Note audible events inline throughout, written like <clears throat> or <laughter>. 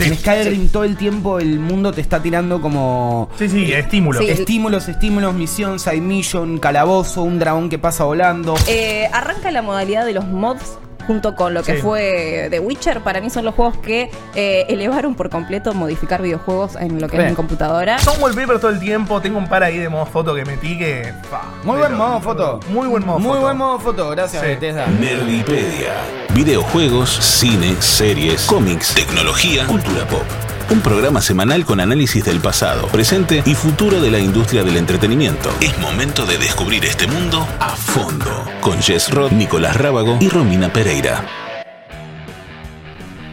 En Skyrim todo el tiempo el mundo te está tirando como Sí, sí, estímulo. Sí. estímulos, estímulos, misión, side mission, calabozo, un dragón que pasa volando. Eh, arranca la modalidad de los mods junto con lo que Sí. fue The Witcher. Para mí son los juegos que eh, elevaron por completo modificar videojuegos en lo que es mi computadora. Son wallpaper todo el tiempo. Tengo un par ahí de modo foto que metí que. pa, Muy buen modo foto. Muy buen modo Muy foto. buen modo foto, gracias Sí. Bethesda. Nerdipedia. Videojuegos, cine, series, cómics, tecnología, cultura pop. Un programa semanal con análisis del pasado, presente y futuro de la industria del entretenimiento. Es momento de descubrir este mundo a fondo. Con Jess Roth, Nicolás Rábago y Romina Pereira.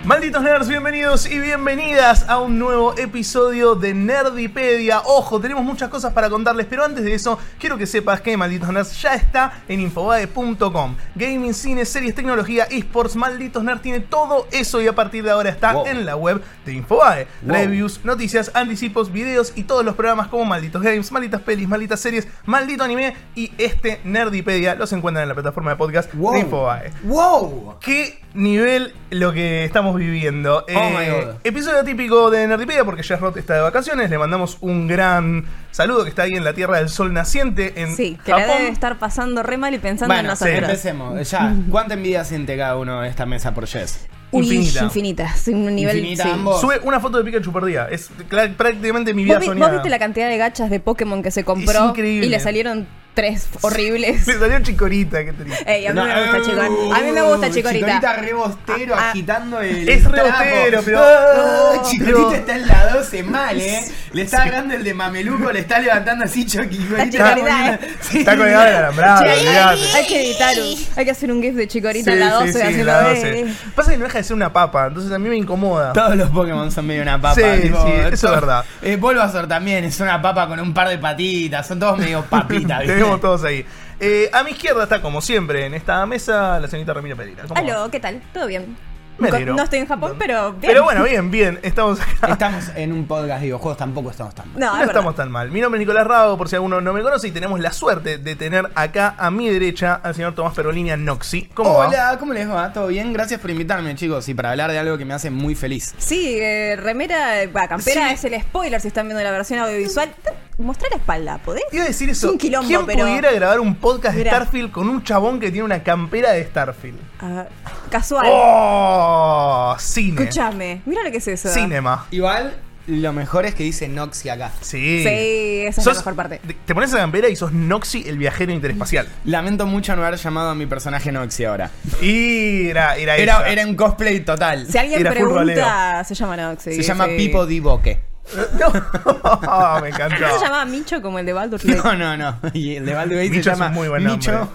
Malditos nerds, bienvenidos y bienvenidas a un nuevo episodio de Nerdipedia. Ojo, tenemos muchas cosas para contarles, pero antes de eso, quiero que sepas que Malditos Nerds ya está en infobae.com. Gaming, cine, series, tecnología, esports, Malditos Nerds tiene todo eso y a partir de ahora está Wow. en la web de Infobae. Wow. Reviews, noticias, anticipos, videos y todos los programas como Malditos Games, Malditas Pelis, Malditas Series, Maldito Anime y este Nerdipedia los encuentran en la plataforma de podcast Wow. de Infobae. ¡Wow! ¿Qué nivel lo que estamos viviendo? Eh, Oh my God. Episodio típico de Nerdipedia porque Jess Roth está de vacaciones. Le mandamos un gran saludo que está ahí en la Tierra del Sol Naciente en Sí, que la Japón. debe estar pasando re mal y pensando en Bueno, sí, nosotros. empecemos. Ya, ¿cuánta envidia siente cada uno de esta mesa por Jess? Uy, Infinita. infinita. un nivel. Infinita, sí. ambos. Sube una foto de Pikachu por día. Es prácticamente mi vida ¿Vos, vi- soñada. vos viste la cantidad de gachas de Pokémon que se compró? increíble. Y le salieron tres horribles. <laughs> Me salió chicorita, qué triste. Ey, a mí No, me gusta uh, Chicorita. A mí me gusta Chicorita. Chicorita rebostero Ah, agitando el. Es rebostero, pero- Ah, Oh, Chicorita pero- está en la 12 mal, eh. Le está agarrando el de Mameluco, le está levantando así Chicorita. Eh. Sí. Está colgado el alambrado, hay que editar hay que hacer un gif de Chicorita Sí, en la sí, 12 sí, haciendo la 12. Pasa que no deja de ser una papa, entonces a mí me incomoda. Todos los Pokémon son medio una papa. Sí, tipo, sí, eso es verdad. Eh, Bulbasaur también es una papa con un par de patitas. Son todos medio papitas. <laughs> ¿viste? Tenemos todos ahí. Eh, a mi izquierda está, como siempre, en esta mesa, la señorita Ramiro Pereira. ¿Cómo va? Aló, ¿qué tal? ¿Todo bien? Me alegro. No estoy en Japón, pero bien. Pero bueno, bien, bien. Estamos acá. Estamos en un podcast de videojuegos, tampoco estamos tan mal. No, No es verdad. estamos tan mal. Mi nombre es Nicolás Rago, por si alguno no me conoce, y tenemos la suerte de tener acá a mi derecha al señor Tomás Perolini Noxi. ¿Cómo va? Hola, ¿cómo les va? ¿Todo bien? Gracias por invitarme, chicos, y para hablar de algo que me hace muy feliz. Sí, eh, remera, va, campera Sí. es el spoiler si están viendo la versión audiovisual. Mostrar la espalda, ¿podés? Iba a decir eso. Es un quilombo, ¿Quién pero- pudiera grabar un podcast de Mirá. Starfield con un chabón que tiene una campera de Starfield? Ah, casual. ¡Oh! Cine. Escúchame, mira lo que es eso. Cinema. Igual, lo mejor es que dice Noxy acá. Sí. Sí, esa es Sos- la mejor parte. Te pones esa campera y sos Noxi, el viajero interespacial. Lamento mucho no haber llamado a mi personaje Noxy ahora. Y era, era, Era, esa. era un cosplay total. Si alguien Era full pregunta, se llama Noxy. Se llama sí. Pipo Di Boque. No, <laughs> me encantó. ¿No se llama Micho como el de Baldur's Gate? No, no, no. Y el de Baldur's Gate Micho se es un llama muy buen nombre. Micho.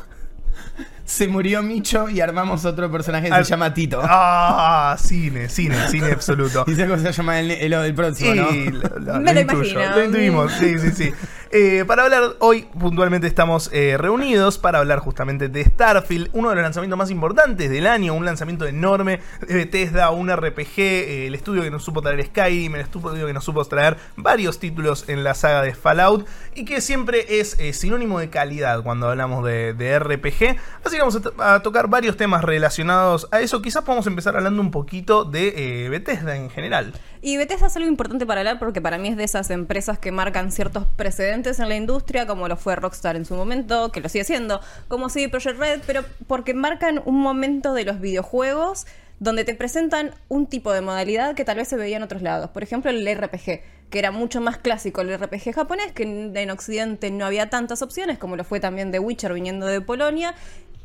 Se murió Micho y armamos otro personaje que Al- se llama Tito. Ah, cine, cine, cine absoluto. <laughs> Y sé cómo se llama el, el, el próximo, ¿no? Y lo, lo- Me lo intuyo, imagino. Lo intuimos, sí, sí, sí. Eh, para hablar, hoy puntualmente estamos eh, reunidos para hablar justamente de Starfield, uno de los lanzamientos más importantes del año, un lanzamiento enorme de Bethesda, un RPG, eh, el estudio que nos supo traer Skyrim, el estudio que nos supo traer varios títulos en la saga de Fallout y que siempre es eh, sinónimo de calidad cuando hablamos de, RPG. Así que vamos a, a tocar varios temas relacionados a eso. Quizás podamos empezar hablando un poquito de eh, Bethesda en general. Y Bethesda es algo importante para hablar porque para mí es de esas empresas que marcan ciertos precedentes en la industria, como lo fue Rockstar en su momento, que lo sigue siendo, como CD Projekt Red, pero porque marcan un momento de los videojuegos donde te presentan un tipo de modalidad que tal vez se veía en otros lados. Por ejemplo, el RPG, que era mucho más clásico el RPG japonés, que en Occidente no había tantas opciones, como lo fue también The Witcher viniendo de Polonia.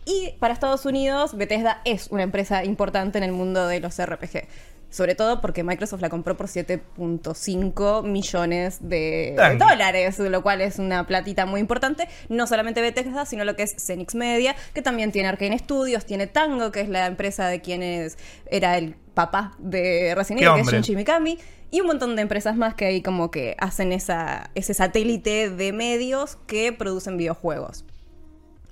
Y para Estados Unidos, Bethesda es una empresa importante en el mundo de los RPG. Sobre todo porque Microsoft la compró por 7.5 millones de dólares, lo cual es una platita muy importante. No solamente Bethesda, sino lo que es Cenix Media, que también tiene Arcane Studios, tiene Tango, que es la empresa de quienes era el papá de Resident Evil, que es. Shinji Mikami, y un montón de empresas más que ahí como que hacen esa, ese satélite de medios que producen videojuegos.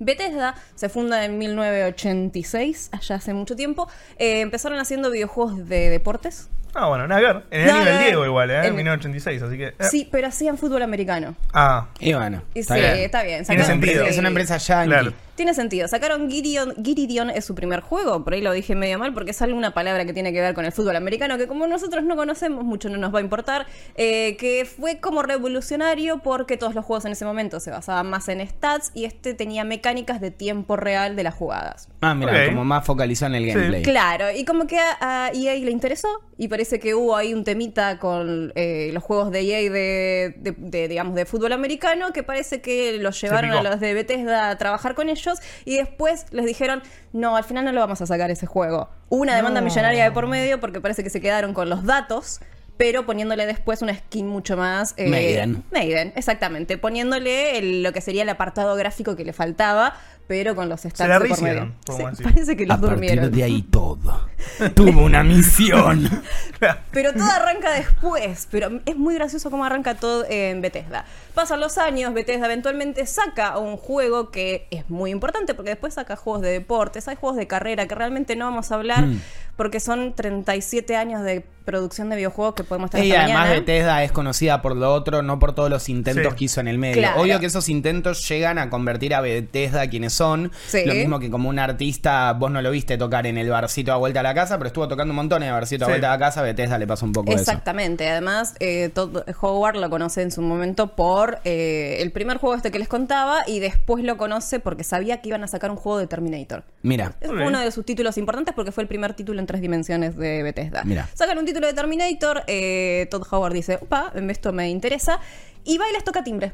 Bethesda se funda en 1986, allá hace mucho tiempo. Eh, empezaron haciendo videojuegos de deportes, Ah, bueno, nada que ver. En el del no, Diego igual, ¿eh? en- En 1986, así que... eh. Sí, pero hacían fútbol americano. Ah, Y bueno, Y está sí, bien. está bien. Tiene sacaron- sentido. Es una empresa yankee. Claro. Tiene sentido. Sacaron Gideon. Gideon es su primer juego. Por ahí lo dije medio mal porque es alguna palabra que tiene que ver con el fútbol americano que como nosotros no conocemos mucho no nos va a importar. eh, que fue como revolucionario porque todos los juegos en ese momento se basaban más en stats y este tenía mecánicas de tiempo real de las jugadas. Ah, mira, Ok. como más focalizado en el Sí. gameplay. Claro, y como que a, a EA le interesó y parece que hubo ahí un temita con eh, los juegos de EA de, de- de, digamos, de fútbol americano que parece que los llevaron a los de Bethesda a trabajar con ellos y después les dijeron, no, al final no lo vamos a sacar ese juego. Hubo una demanda No. millonaria de por medio porque parece que se quedaron con los datos. Pero poniéndole después una skin mucho más. eh, Maiden. Maiden, exactamente. Poniéndole el- lo que sería el apartado gráfico que le faltaba, pero con los stats la medio. podemos Sí, parece que los A partir durmieron. de ahí todo. Tuvo una misión. <laughs> Pero todo arranca después. Pero es muy gracioso cómo arranca todo en Bethesda. Pasan los años, Bethesda eventualmente saca un juego que es muy importante porque después saca juegos de deportes, hay juegos de carrera que realmente no vamos a hablar Mm. porque son 37 años de producción de videojuegos que podemos estar Y además mañana. Bethesda es conocida por lo otro, no por todos los intentos Sí. que hizo en el medio. Claro. Obvio que esos intentos llegan a convertir a Bethesda quienes son. Sí. Lo mismo que como un artista, vos no lo viste tocar en el barcito a vuelta a la casa, pero estuvo tocando un montón en el barcito a vuelta a la casa, Bethesda le pasa un poco eso. Exactamente. Además, eh, Todd Howard lo conoce en su momento por eh, el primer juego este que les contaba y después lo conoce porque sabía que iban a sacar un juego de Terminator. Mira, Es uno de sus títulos importantes porque fue el primer título en tres dimensiones de Bethesda. Mira. Sacan un título de Terminator, eh, Todd Howard dice, opa, esto me interesa, y va y les toca timbre.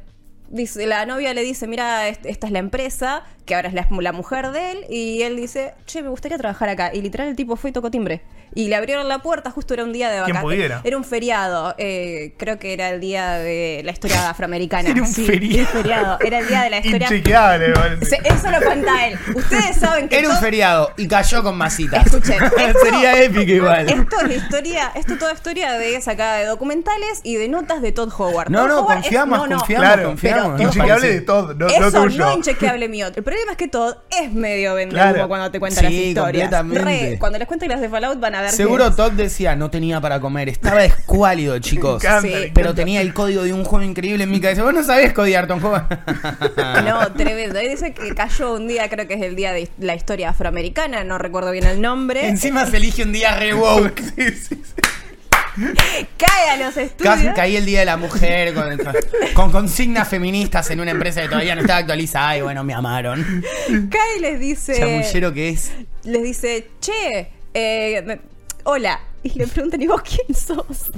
Dice, la novia le dice, mira, est- esta es la empresa, que ahora es la, la mujer de él, y él dice, che, me gustaría trabajar acá. Y literal el tipo fue y tocó timbre. Y le abrieron la puerta, justo era un día de Quien vacaciones. pudiera. Era un feriado, eh, creo que era el día de la historia afroamericana. Era un Sí, feriado. Era el día de la historia... Inchequeable, parece. Eso lo cuenta él. Ustedes saben que era un feriado y cayó con masitas. Escuchen, <laughs> esto- Sería épico igual. Esto es historia, esto es toda historia de sacada de documentales y de notas de Todd Howard. No, Todd no, Howard es- confiamos, no, no, confiamos, Claro, confiamos. Inchequeable de todo, no, no Eso tuyo. no inchequeable mío. El problema es que Todd es medio Claro. cuando te cuenta Sí, las historias. completamente. Re, cuando les cuento las de Fallout van a ver Seguro Todd decía, no tenía para comer, estaba escuálido, <laughs> chicos. encanta, Sí. Pero tenía el código de un juego increíble en mi cabeza. Vos no sabés codiar, Tom. <laughs> No, tremendo. Ahí dice que cayó un día, creo que es el día de la historia afroamericana, no recuerdo bien el nombre. Encima se elige un día re woke. <laughs> Sí, sí, sí. Cae a los estudios. Casi caí el día de la mujer con, con consignas feministas en una empresa que todavía no estaba actualizada. Y bueno, me amaron. Cae y les dice. Chamullero que es. les dice, che, eh, hola. Y le preguntan, ¿y vos quién sos?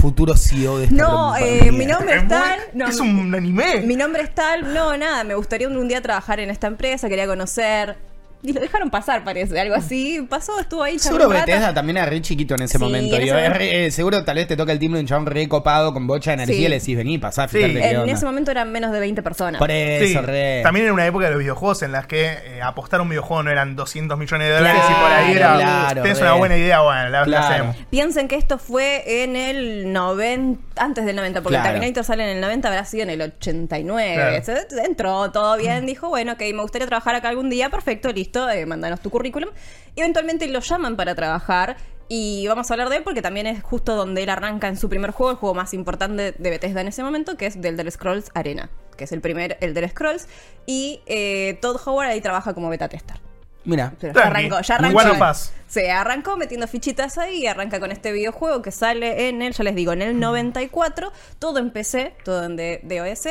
Futuro CEO de esta No, eh, mi nombre Es tal. no, es un anime. Mi nombre es tal. No, nada, me gustaría un, un día trabajar en esta empresa, quería conocer. Y lo dejaron pasar, parece, algo así. Pasó, estuvo ahí. Seguro. Bethesda también era re chiquito en ese Sí, momento. en ese es momento- re- eh, seguro tal vez te toca el timbre de un chabón re copado con bocha de energía Sí. y le decís, vení, pasá, Sí. fíjate En onda. ese momento eran menos de 20 personas. Por eso, Sí, re. También en una época de los videojuegos en las que eh, apostar un videojuego no eran 200 millones de dólares y por ahí Claro, era. claro, Tienes re. una buena idea, bueno, la, la Claro. hacemos. Piensen que esto fue en el 90, antes del 90, porque Claro. Terminator sale en el 90, habrá sido en el 89. Claro. Se- Entró todo bien, dijo, bueno, ok, me gustaría trabajar acá algún día, perfecto, listo, eh, mándanos tu currículum. Eventualmente lo llaman para trabajar. Y vamos a hablar de él porque también es justo donde él arranca en su primer juego, el juego más importante de Bethesda en ese momento, que es The Elder Scrolls Arena, que es el primer Elder Scrolls. Y eh, Todd Howard ahí trabaja como beta tester. Mira, Pero ya arrancó, ya arrancó. buena paz. Se arrancó metiendo fichitas ahí y arranca con este videojuego que sale en el, ya les digo, en el 94, todo en PC, todo en DOS.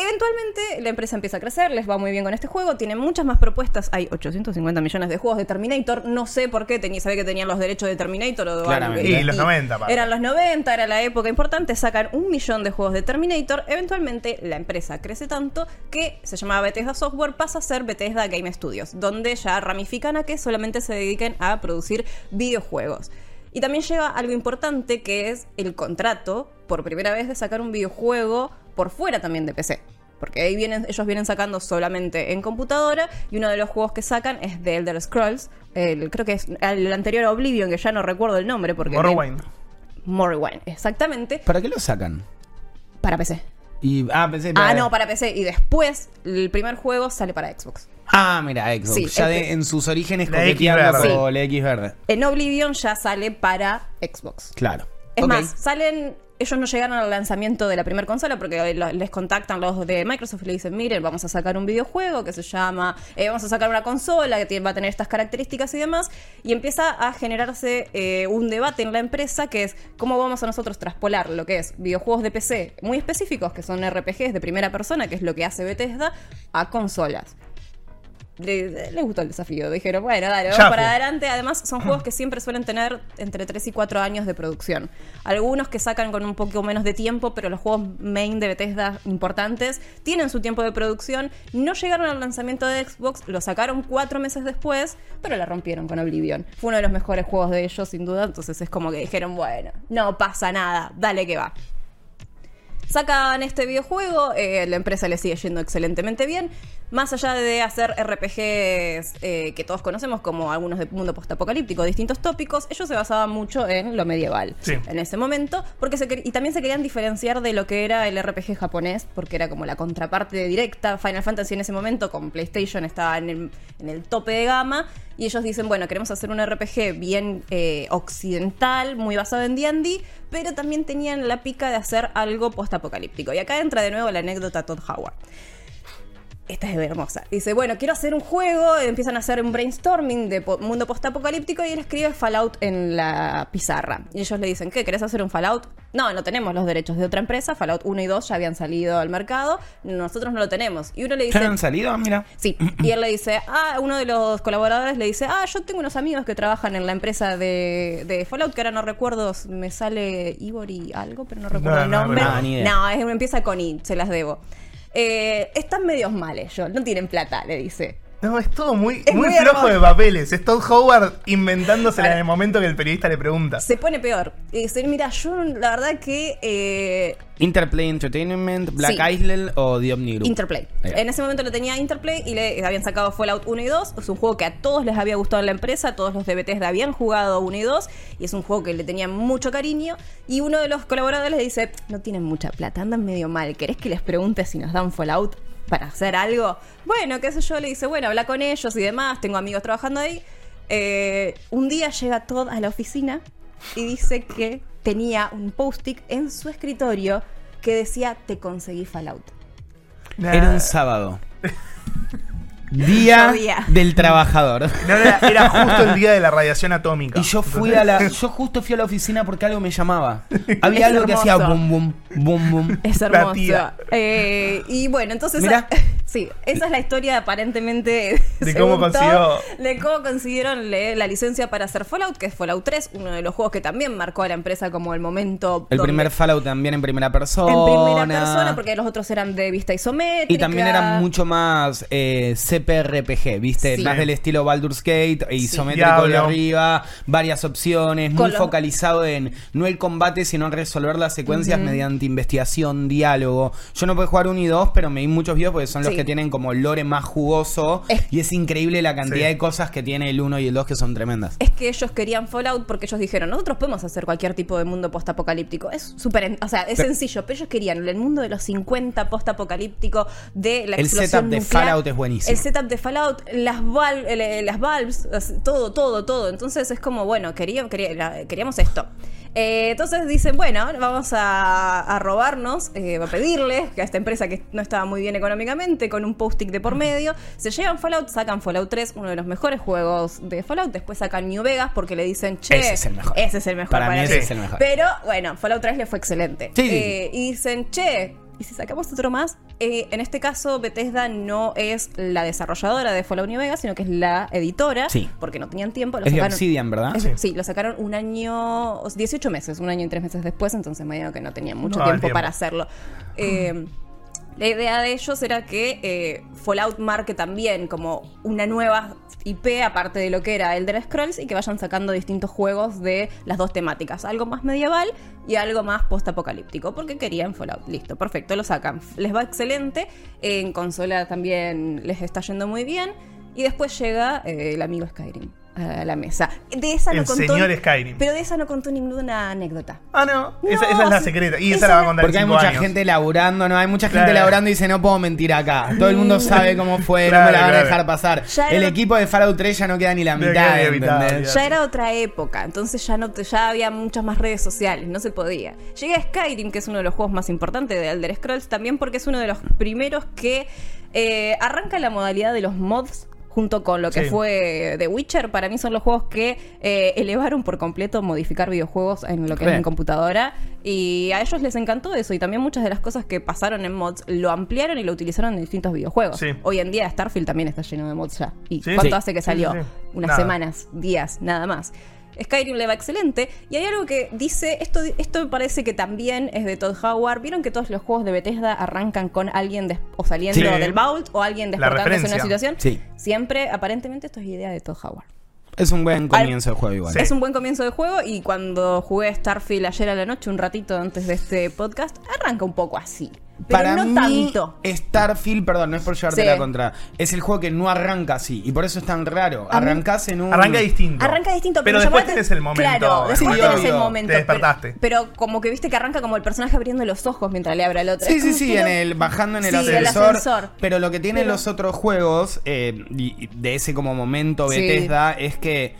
Eventualmente la empresa empieza a crecer, les va muy bien con este juego, tiene muchas más propuestas, hay 850 millones de juegos de Terminator, no sé por qué, tenía, sabía que tenían los derechos de Terminator o de Claramente. Y los 90, pa. Eran los 90, era la época importante, sacan un millón de juegos de Terminator, eventualmente la empresa crece tanto que se llamaba Bethesda Software, pasa a ser Bethesda Game Studios, donde ya ramifican a que solamente se dediquen a producir videojuegos. Y también lleva algo importante que es el contrato, por primera vez, de sacar un videojuego por fuera también de PC. Porque ahí vienen, ellos vienen sacando solamente en computadora y uno de los juegos que sacan es The Elder Scrolls. El, creo que es el anterior a Oblivion, que ya no recuerdo el nombre. porque Morrowind. Morrowind, exactamente. ¿para qué lo sacan? Para PC. Y, ah, pensé Ah, no, para PC. Y después, el primer juego sale para Xbox. Ah, mira, Xbox. Sí, ya de- este- en sus orígenes La X verde. con la X verde. En Oblivion ya sale para Xbox. Claro. Es más, salen. Ellos no llegaron al lanzamiento de la primera consola porque lo- les contactan los de Microsoft y le dicen, miren, vamos a sacar un videojuego que se llama, eh, vamos a sacar una consola que va a tener estas características y demás, y empieza a generarse eh, un debate en la empresa que es cómo vamos a nosotros traspolar lo que es videojuegos de PC muy específicos, que son RPGs de primera persona, que es lo que hace Bethesda, a consolas. Le, le gustó el desafío. Dijeron, bueno, dale, vamos Ya para fue. adelante. Además, son <clears throat> juegos que siempre suelen tener entre 3 y 4 años de producción. Algunos que sacan con un poco menos de tiempo, pero los juegos main de Bethesda importantes tienen su tiempo de producción. No llegaron al lanzamiento de Xbox, lo sacaron 4 meses después, pero la rompieron con Oblivion. Fue uno de los mejores juegos de ellos, sin duda. Entonces es como que dijeron, bueno, no pasa nada, dale que va. Sacan este videojuego, eh, la empresa le sigue yendo excelentemente bien. Más allá de hacer RPGs eh, que todos conocemos, como algunos de mundo postapocalíptico, distintos tópicos, ellos se basaban mucho en lo medieval Sí. en ese momento. porque se Y también se querían diferenciar de lo que era el RPG japonés, porque era como la contraparte directa. Final Fantasy en ese momento con PlayStation estaba en el, en el tope de gama. Y ellos dicen, bueno, queremos hacer un RPG bien eh, occidental, muy basado en D&D, pero también tenían la pica de hacer algo postapocalíptico. Y acá entra de nuevo la anécdota Todd Howard. Esta es hermosa. Dice, bueno, quiero hacer un juego. Empiezan a hacer un brainstorming de po- mundo postapocalíptico y él escribe Fallout en la pizarra. Y ellos le dicen, ¿qué? ¿Querés hacer un Fallout? No, no tenemos los derechos de otra empresa. Fallout 1 y 2 ya habían salido al mercado. Nosotros no lo tenemos. Y uno le ¿Ya dice... han salido? Ah, Mira. Sí, y él le dice, ah, uno de los colaboradores le dice, ah, yo tengo unos amigos que trabajan en la empresa de, de Fallout, que ahora no recuerdo, me sale Ivory algo, pero no recuerdo No, el no, nombre. no, ni idea. No, es- empieza con I, se las debo. Eh, están medios mal ellos, no tienen plata, le dice. No, es todo muy, Es muy muy flojo de papeles. Es Todd Howard inventándosela en el momento que el periodista le pregunta. Se pone peor. Dice, mira, yo la verdad que... eh, Interplay Entertainment, Black Sí. Isle o The Omni Group. Interplay. En ese momento lo tenía Interplay y le habían sacado Fallout 1 y 2. Es un juego que a todos les había gustado en la empresa, todos los de Bethesda habían jugado 1 y 2 y es un juego que le tenían mucho cariño. Y uno de los colaboradores le dice, no tienen mucha plata, andan medio mal, ¿querés que les pregunte si nos dan Fallout para hacer algo? Bueno, qué sé yo, le dice, bueno, habla con ellos y demás, tengo amigos trabajando ahí. Eh, un día llega Todd a la oficina y dice que tenía un post-it en su escritorio que decía, te conseguí Fallout. Era un sábado. <laughs> Día del trabajador. No, era, era justo el día de la radiación atómica. Y yo fui a la. Yo justo fui a la oficina porque algo me llamaba. Había Es algo que hacía bum bum, bum bum. Es hermoso. Eh, y bueno, entonces. Mirá. Sí, esa es la historia aparentemente. De <laughs> cómo consiguió- De cómo consiguieron la licencia para hacer Fallout, que es Fallout 3, uno de los juegos que también marcó a la empresa como el momento. El donde- primer Fallout también en primera persona. En primera persona, porque los otros eran de vista isométrica. Y también era mucho más eh, CPRPG, ¿viste? Sí. Más del estilo Baldur's Gate, e isométrico de arriba, varias opciones, muy focalizado en no el combate, sino en resolver las secuencias mediante investigación, diálogo. Yo no puedo jugar uno y dos, pero me di muchos videos porque son los Sí. Que tienen como lore más jugoso. Es- Y es increíble la cantidad Sí. de cosas que tiene el uno y el dos que son tremendas. Es que ellos querían Fallout porque ellos dijeron, nosotros podemos hacer cualquier tipo de mundo postapocalíptico. Es súper, o sea, es Pero- sencillo, pero ellos querían el mundo de los 50 postapocalíptico de la El explosión setup de nuclear. Fallout es buenísimo. El setup de Fallout, las, val- eh, las valves, todo, todo, todo. Entonces es como, bueno, queríamos, queríamos esto. Eh, entonces dicen, bueno, vamos a, a robarnos, eh, a pedirles que a esta empresa que no estaba muy bien económicamente, con un post-it de por medio, se llevan Fallout, sacan Fallout 3, uno de los mejores juegos de Fallout, después sacan New Vegas porque le dicen, che, Ese es el mejor. Ese es el mejor Para mí ese es el mejor. Pero bueno, Fallout 3 le fue excelente. Sí, sí, Eh, y dicen, che, ¿y si sacamos otro más? Eh, en este caso, Bethesda no es la desarrolladora de Fallout New Vegas, sino que es la editora. Sí. Porque no tenían tiempo. Lo Es de sacaron- Obsidian, ¿verdad? es- Sí. sí. lo sacaron un año, o sea, 18 meses, un año y tres meses después, entonces me digo que no tenían mucho No daban tiempo, tiempo. para hacerlo. <clears throat> Eh, la idea de ellos era que eh, Fallout marque también como una nueva IP, aparte de lo que era Elder Scrolls, y que vayan sacando distintos juegos de las dos temáticas, algo más medieval y algo más post-apocalíptico, porque querían Fallout. Listo, perfecto, lo sacan. Les va excelente, en consola también les está yendo muy bien, y después llega eh, el amigo Skyrim a la mesa. De esa no El contó. señor Skyrim. Pero de esa no contó ninguna anécdota. Ah, no. No, esa, esa es la secreta. Y esa, Esa la va a contar Porque hay mucha años. gente laburando, ¿no? Hay mucha gente Claro. laburando y dice, no puedo mentir acá. Todo el mundo sabe cómo fue, no me la van a dejar pasar. Ya El era- equipo de Fallout 3 ya no queda ni la No mitad. Ya era otra época, entonces ya no te- ya había muchas más redes sociales, no se podía. Llegué a Skyrim, que es uno de los juegos más importantes de Elder Scrolls, también porque es uno de los primeros que eh, arranca la modalidad de los mods junto con lo que Sí. fue The Witcher. Para mí son los juegos que eh, elevaron por completo modificar videojuegos en lo que Re. es en computadora. Y a ellos les encantó eso. Y también muchas de las cosas que pasaron en mods lo ampliaron y lo utilizaron en distintos videojuegos. Sí. Hoy en día Starfield también está lleno de mods ya. ¿Y Sí. cuánto hace que salió? Unas Nada. semanas, días, nada más. Skyrim le va excelente. Y hay algo que dice, esto, esto me parece que también es de Todd Howard. ¿Vieron que todos los juegos de Bethesda arrancan con alguien des- o saliendo Sí. del vault o alguien despertándose en una situación? Sí. Siempre, aparentemente, esto es idea de Todd Howard. Es un buen comienzo de juego igual. Sí. Es un buen comienzo de juego y cuando jugué Starfield ayer a la noche, un ratito antes de este podcast, arranca un poco así. Pero Para no mí, tanto. Starfield, perdón, no es por llevarte Sí. la contra, es el juego que no arranca así. Y por eso es tan raro. Arrancás en un. Arranca distinto. Arranca distinto, pero, pero, después llamate- tenés el momento. Claro, después Sí, tenés obvio. el momento. Te despertaste. Pero, pero como que viste que arranca como el personaje abriendo los ojos mientras le abre al otro. Sí, Es sí, sí, en el, bajando en el, Sí, el ascensor, ascensor. Pero lo que tienen Pero- los otros juegos, eh, de ese como momento Sí. Bethesda, es que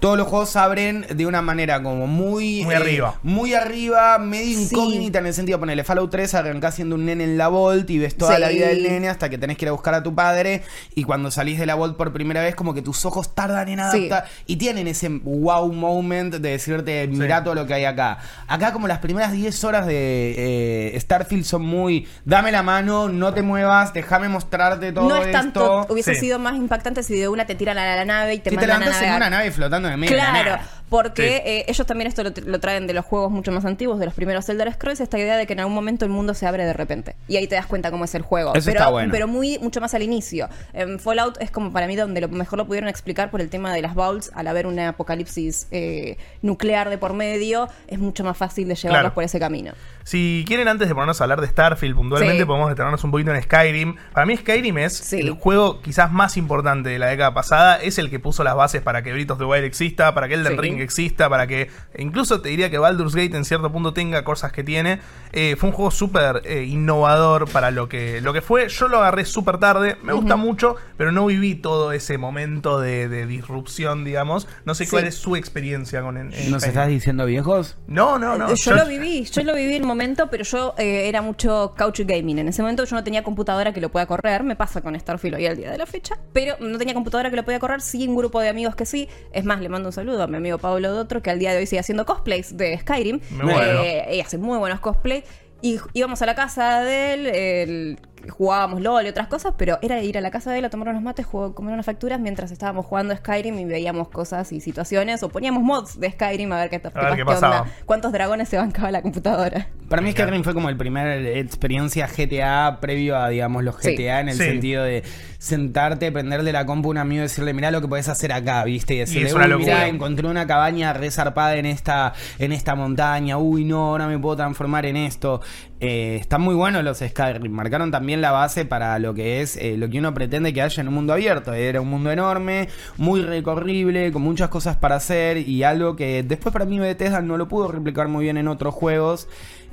todos los juegos abren de una manera como muy... Muy eh, arriba. Muy arriba, medio Sí. incógnita en el sentido, ponele Fallout 3, arrancás siendo un nene en la Vault y ves toda Sí. la vida del nene hasta que tenés que ir a buscar a tu padre y cuando salís de la Vault por primera vez como que tus ojos tardan en Sí. adaptar y tienen ese wow moment de decirte, mirá Sí. todo lo que hay acá. Acá como las primeras 10 horas de eh, Starfield son muy, dame la mano, no te muevas, déjame mostrarte todo No es tanto, esto. hubiese Sí. sido más impactante si de una te tiran a la nave y te mandan a levantas en navegar. una nave flotando Claro. Porque Sí. eh, ellos también esto lo, lo traen de los juegos mucho más antiguos, de los primeros Elder Scrolls, esta idea de que en algún momento el mundo se abre de repente. Y ahí te das cuenta cómo es el juego. Eso pero, está bueno. pero muy, mucho más al inicio. En Fallout es como para mí donde lo mejor lo pudieron explicar por el tema de las vaults, al haber una apocalipsis eh, nuclear de por medio, es mucho más fácil de llevarlos Claro. por ese camino. Si quieren, antes de ponernos a hablar de Starfield puntualmente, Sí. podemos detenernos un poquito en Skyrim. Para mí, Skyrim es Sí. el juego quizás más importante de la década pasada. Es el que puso las bases para que of the Wild exista, para que Elden Sí. Exista, para que incluso te diría que Baldur's Gate en cierto punto tenga cosas que tiene. Eh, fue un juego súper eh, innovador para lo que, lo que fue. Yo lo agarré súper tarde, me gusta mucho, pero no viví todo ese momento de, de disrupción, digamos. No sé Sí. cuál es su experiencia con en, en ¿Nos estás diciendo viejos? No, no, no. yo, lo viví, yo lo viví en un momento, pero yo eh, era mucho couch gaming. En ese momento yo no tenía computadora que lo pueda correr, me pasa con Starfield hoy al día de la fecha, pero no tenía computadora que lo podía correr, sí un grupo de amigos que sí. Es más, le mando un saludo a mi amigo Pablo Dotro, que al día de hoy sigue haciendo cosplays de Skyrim. Bueno. Eh, y hace muy buenos cosplays. Y íbamos a la casa de él, el- jugábamos LOL y otras cosas, pero era ir a la casa de él a tomar unos mates, jugar- comer unas facturas mientras estábamos jugando Skyrim y veíamos cosas y situaciones, o poníamos mods de Skyrim a ver qué, A ver qué qué pasaba. onda, cuántos dragones se bancaba la computadora. Para mí Skyrim fue como el primer experiencia GTA previo a, digamos, los Sí. GTA en el Sí. sentido de sentarte, prenderle la compu a un amigo y decirle, mirá lo que podés hacer acá, ¿viste? Y decirle, es una "Uy, locura. mirá, encontré una cabaña resarpada en esta, en esta montaña, uy, no, ahora me puedo transformar en esto. Eh, están muy buenos los Skyrim, marcaron también la base para lo que es eh, lo que uno pretende que haya en un mundo abierto. Era un mundo enorme, muy recorrible, con muchas cosas para hacer y algo que después para mí Bethesda no lo pudo replicar muy bien en otros juegos.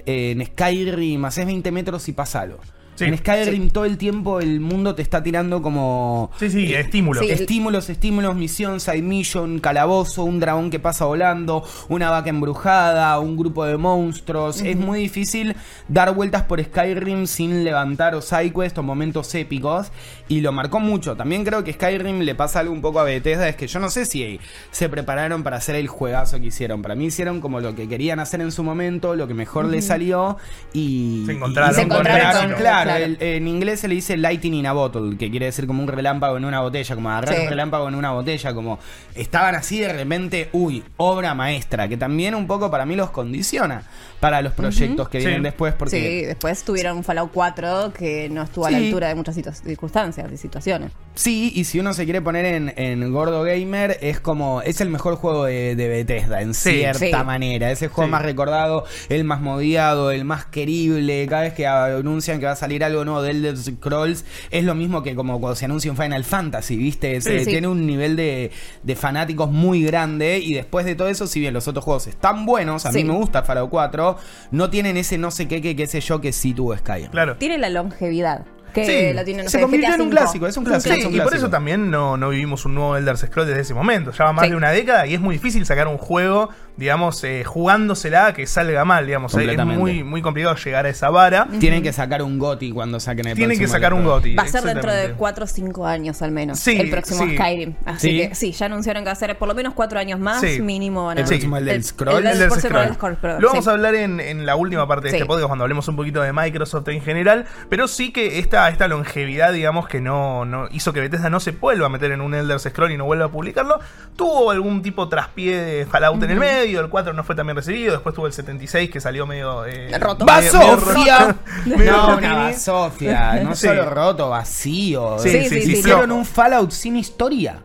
Eh, en Skyrim haces 20 metros y pasalo. Sí. en Skyrim todo el tiempo el mundo te está tirando como Sí, sí, estímulo. Sí. Estímulos, estímulos, misión, side mission, calabozo, un dragón que pasa volando, una vaca embrujada, un grupo de monstruos. Es muy difícil dar vueltas por Skyrim sin levantar o sidequest o momentos épicos. Y lo marcó mucho. También creo que Skyrim le pasa algo un poco a Bethesda. Es que yo no sé si se prepararon para hacer el juegazo que hicieron. Para mí hicieron como lo que querían hacer en su momento, lo que mejor les salió. Y Se encontraron Y se con encontraron con- éxito. Claro, claro. el- en inglés se le dice lightning in a bottle, que quiere decir como un relámpago en una botella, como agarrar Sí. un relámpago en una botella, como estaban así de repente, uy, obra maestra, que también un poco para mí los condiciona para los proyectos que Sí. vienen después, porque Sí, después tuvieron un Fallout 4 que no estuvo a la altura de muchas circunstancias y situaciones. Sí, y si uno se quiere poner en, en gordo gamer, es como, es el mejor juego de, de Bethesda, en Sí. cierta Sí. manera. Es el juego Sí. más recordado, el más modiado, el más querible. Cada vez que anuncian que va a salir algo nuevo de Elder Scrolls, es lo mismo que como cuando se anuncia un Final Fantasy, ¿viste? Se-. Tiene un nivel de, de fanáticos muy grande, y después de todo eso, si bien los otros juegos están buenos, a mí me gusta Fallout 4, no tienen ese no sé qué, que qué sé yo, que sí tuvo Skyrim. Claro. Tiene la longevidad. Que Sí, lo tiene, no se sé, convirtió GTA en un clásico, es un clásico, Sí, es un y por clásico. eso también no, no vivimos un nuevo Elder Scrolls desde ese momento. Ya va más Sí. de una década y es muy difícil sacar un juego, digamos, eh, jugándosela que salga mal, digamos. Eh, Es muy, muy complicado llegar a esa vara. Tienen que sacar un GOTI cuando saquen el Tienen que sacar un Elder GOTY. Va a ser dentro de exactamente. 4 o 5 años al menos. Sí, el próximo sí. Skyrim. Así Sí. que sí, ya anunciaron que va a ser por lo menos 4 años más, Sí. mínimo van a El próximo, el del Scroll. El, El del del próximo Scroll. del Scroll, perdón, Lo vamos sí. a hablar en, en la última parte de Sí. este podcast cuando hablemos un poquito de Microsoft en general, pero sí que esta, esta longevidad, digamos, que no, no hizo que Bethesda no se vuelva a meter en un Elder Scroll y no vuelva a publicarlo, tuvo algún tipo traspié de Fallout en el medio, el 4 no fue tan bien recibido, después tuvo el 76 que salió medio... eh, Roto. ¡Basofia! <laughs> medio No, una basofia. No Sí. solo roto, vacío. Sí, Sí, sí, sí, sí, sí, Hicieron un Fallout sin historia.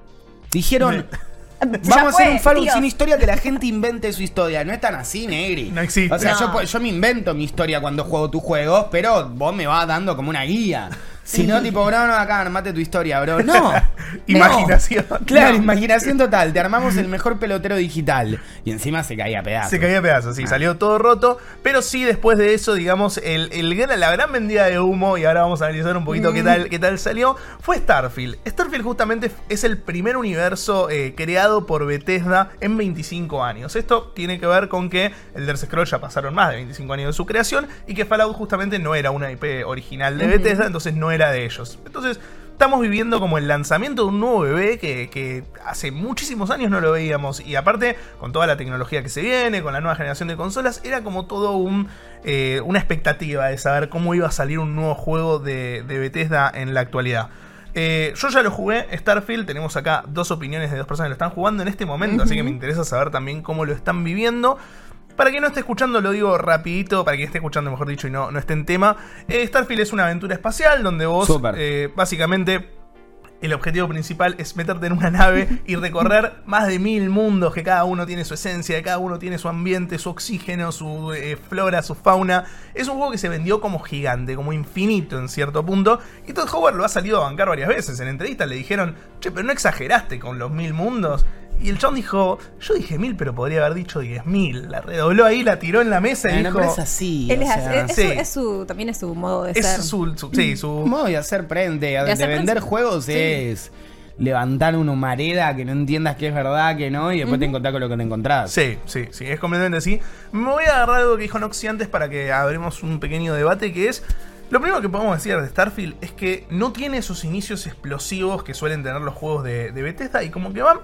Dijeron, vamos a hacer fue, un Fallout tío. sin historia que la gente invente su historia. No es tan así, Negri. No existe. O sea, No. yo, yo me invento mi historia cuando juego tus juegos, pero vos me vas dando como una guía. Si no, tipo, no, no, acá, armate tu historia, bro. No. <laughs> Imaginación. No. Claro, No. imaginación total. Te armamos el <laughs> mejor pelotero digital. Y encima se caía a pedazos. Se caía a pedazos, sí, Ah. salió todo roto. Pero sí, después de eso, digamos, el, el gran- la gran vendida de humo, y ahora vamos a analizar un poquito Mm. qué, tal, qué tal salió, fue Starfield. Starfield justamente es el primer universo eh, creado por Bethesda en 25 años. Esto tiene que ver con que Elder Scrolls ya pasaron más de 25 años de su creación y que Fallout justamente no era una IP original de Bethesda, entonces no era de ellos. Entonces... Estamos viviendo como el lanzamiento de un nuevo bebé que, que hace muchísimos años no lo veíamos. Y aparte, con toda la tecnología que se viene, con la nueva generación de consolas, era como todo un, eh, una expectativa de saber cómo iba a salir un nuevo juego de, de Bethesda en la actualidad. Eh, yo ya lo jugué, Starfield, tenemos acá dos opiniones de dos personas que lo están jugando en este momento, así que me interesa saber también cómo lo están viviendo. Para quien no esté escuchando, lo digo rapidito, para quien esté escuchando, mejor dicho, y no, no esté en tema. eh, Starfield es una aventura espacial donde vos, eh, básicamente, el objetivo principal es meterte en una nave <laughs> y recorrer más de mil mundos, que cada uno tiene su esencia, cada uno tiene su ambiente, su oxígeno, su eh, flora, su fauna. Es un juego que se vendió como gigante, como infinito en cierto punto. Y Todd Howard lo ha salido a bancar varias veces. En entrevistas le dijeron, che, pero no exageraste con los mil mundos. Y el John dijo, yo dije mil, pero podría haber dicho diez mil. La redobló ahí, la tiró en la mesa y dijo... es así. Él es, así, sea, es, sí. su- es su, también es su modo de Es ser. su, su- sí, su... Modo de hacer prende, de, hacer vender juegos Sí. es levantar una humareda que no entiendas que es verdad, que no, y después te encontrás con lo que te encontrás. Sí, sí, sí, es completamente así. Me voy a agarrar algo que dijo Noxy antes para que abremos un pequeño debate que es... Lo primero que podemos decir de Starfield es que no tiene esos inicios explosivos que suelen tener los juegos de, de Bethesda y como que van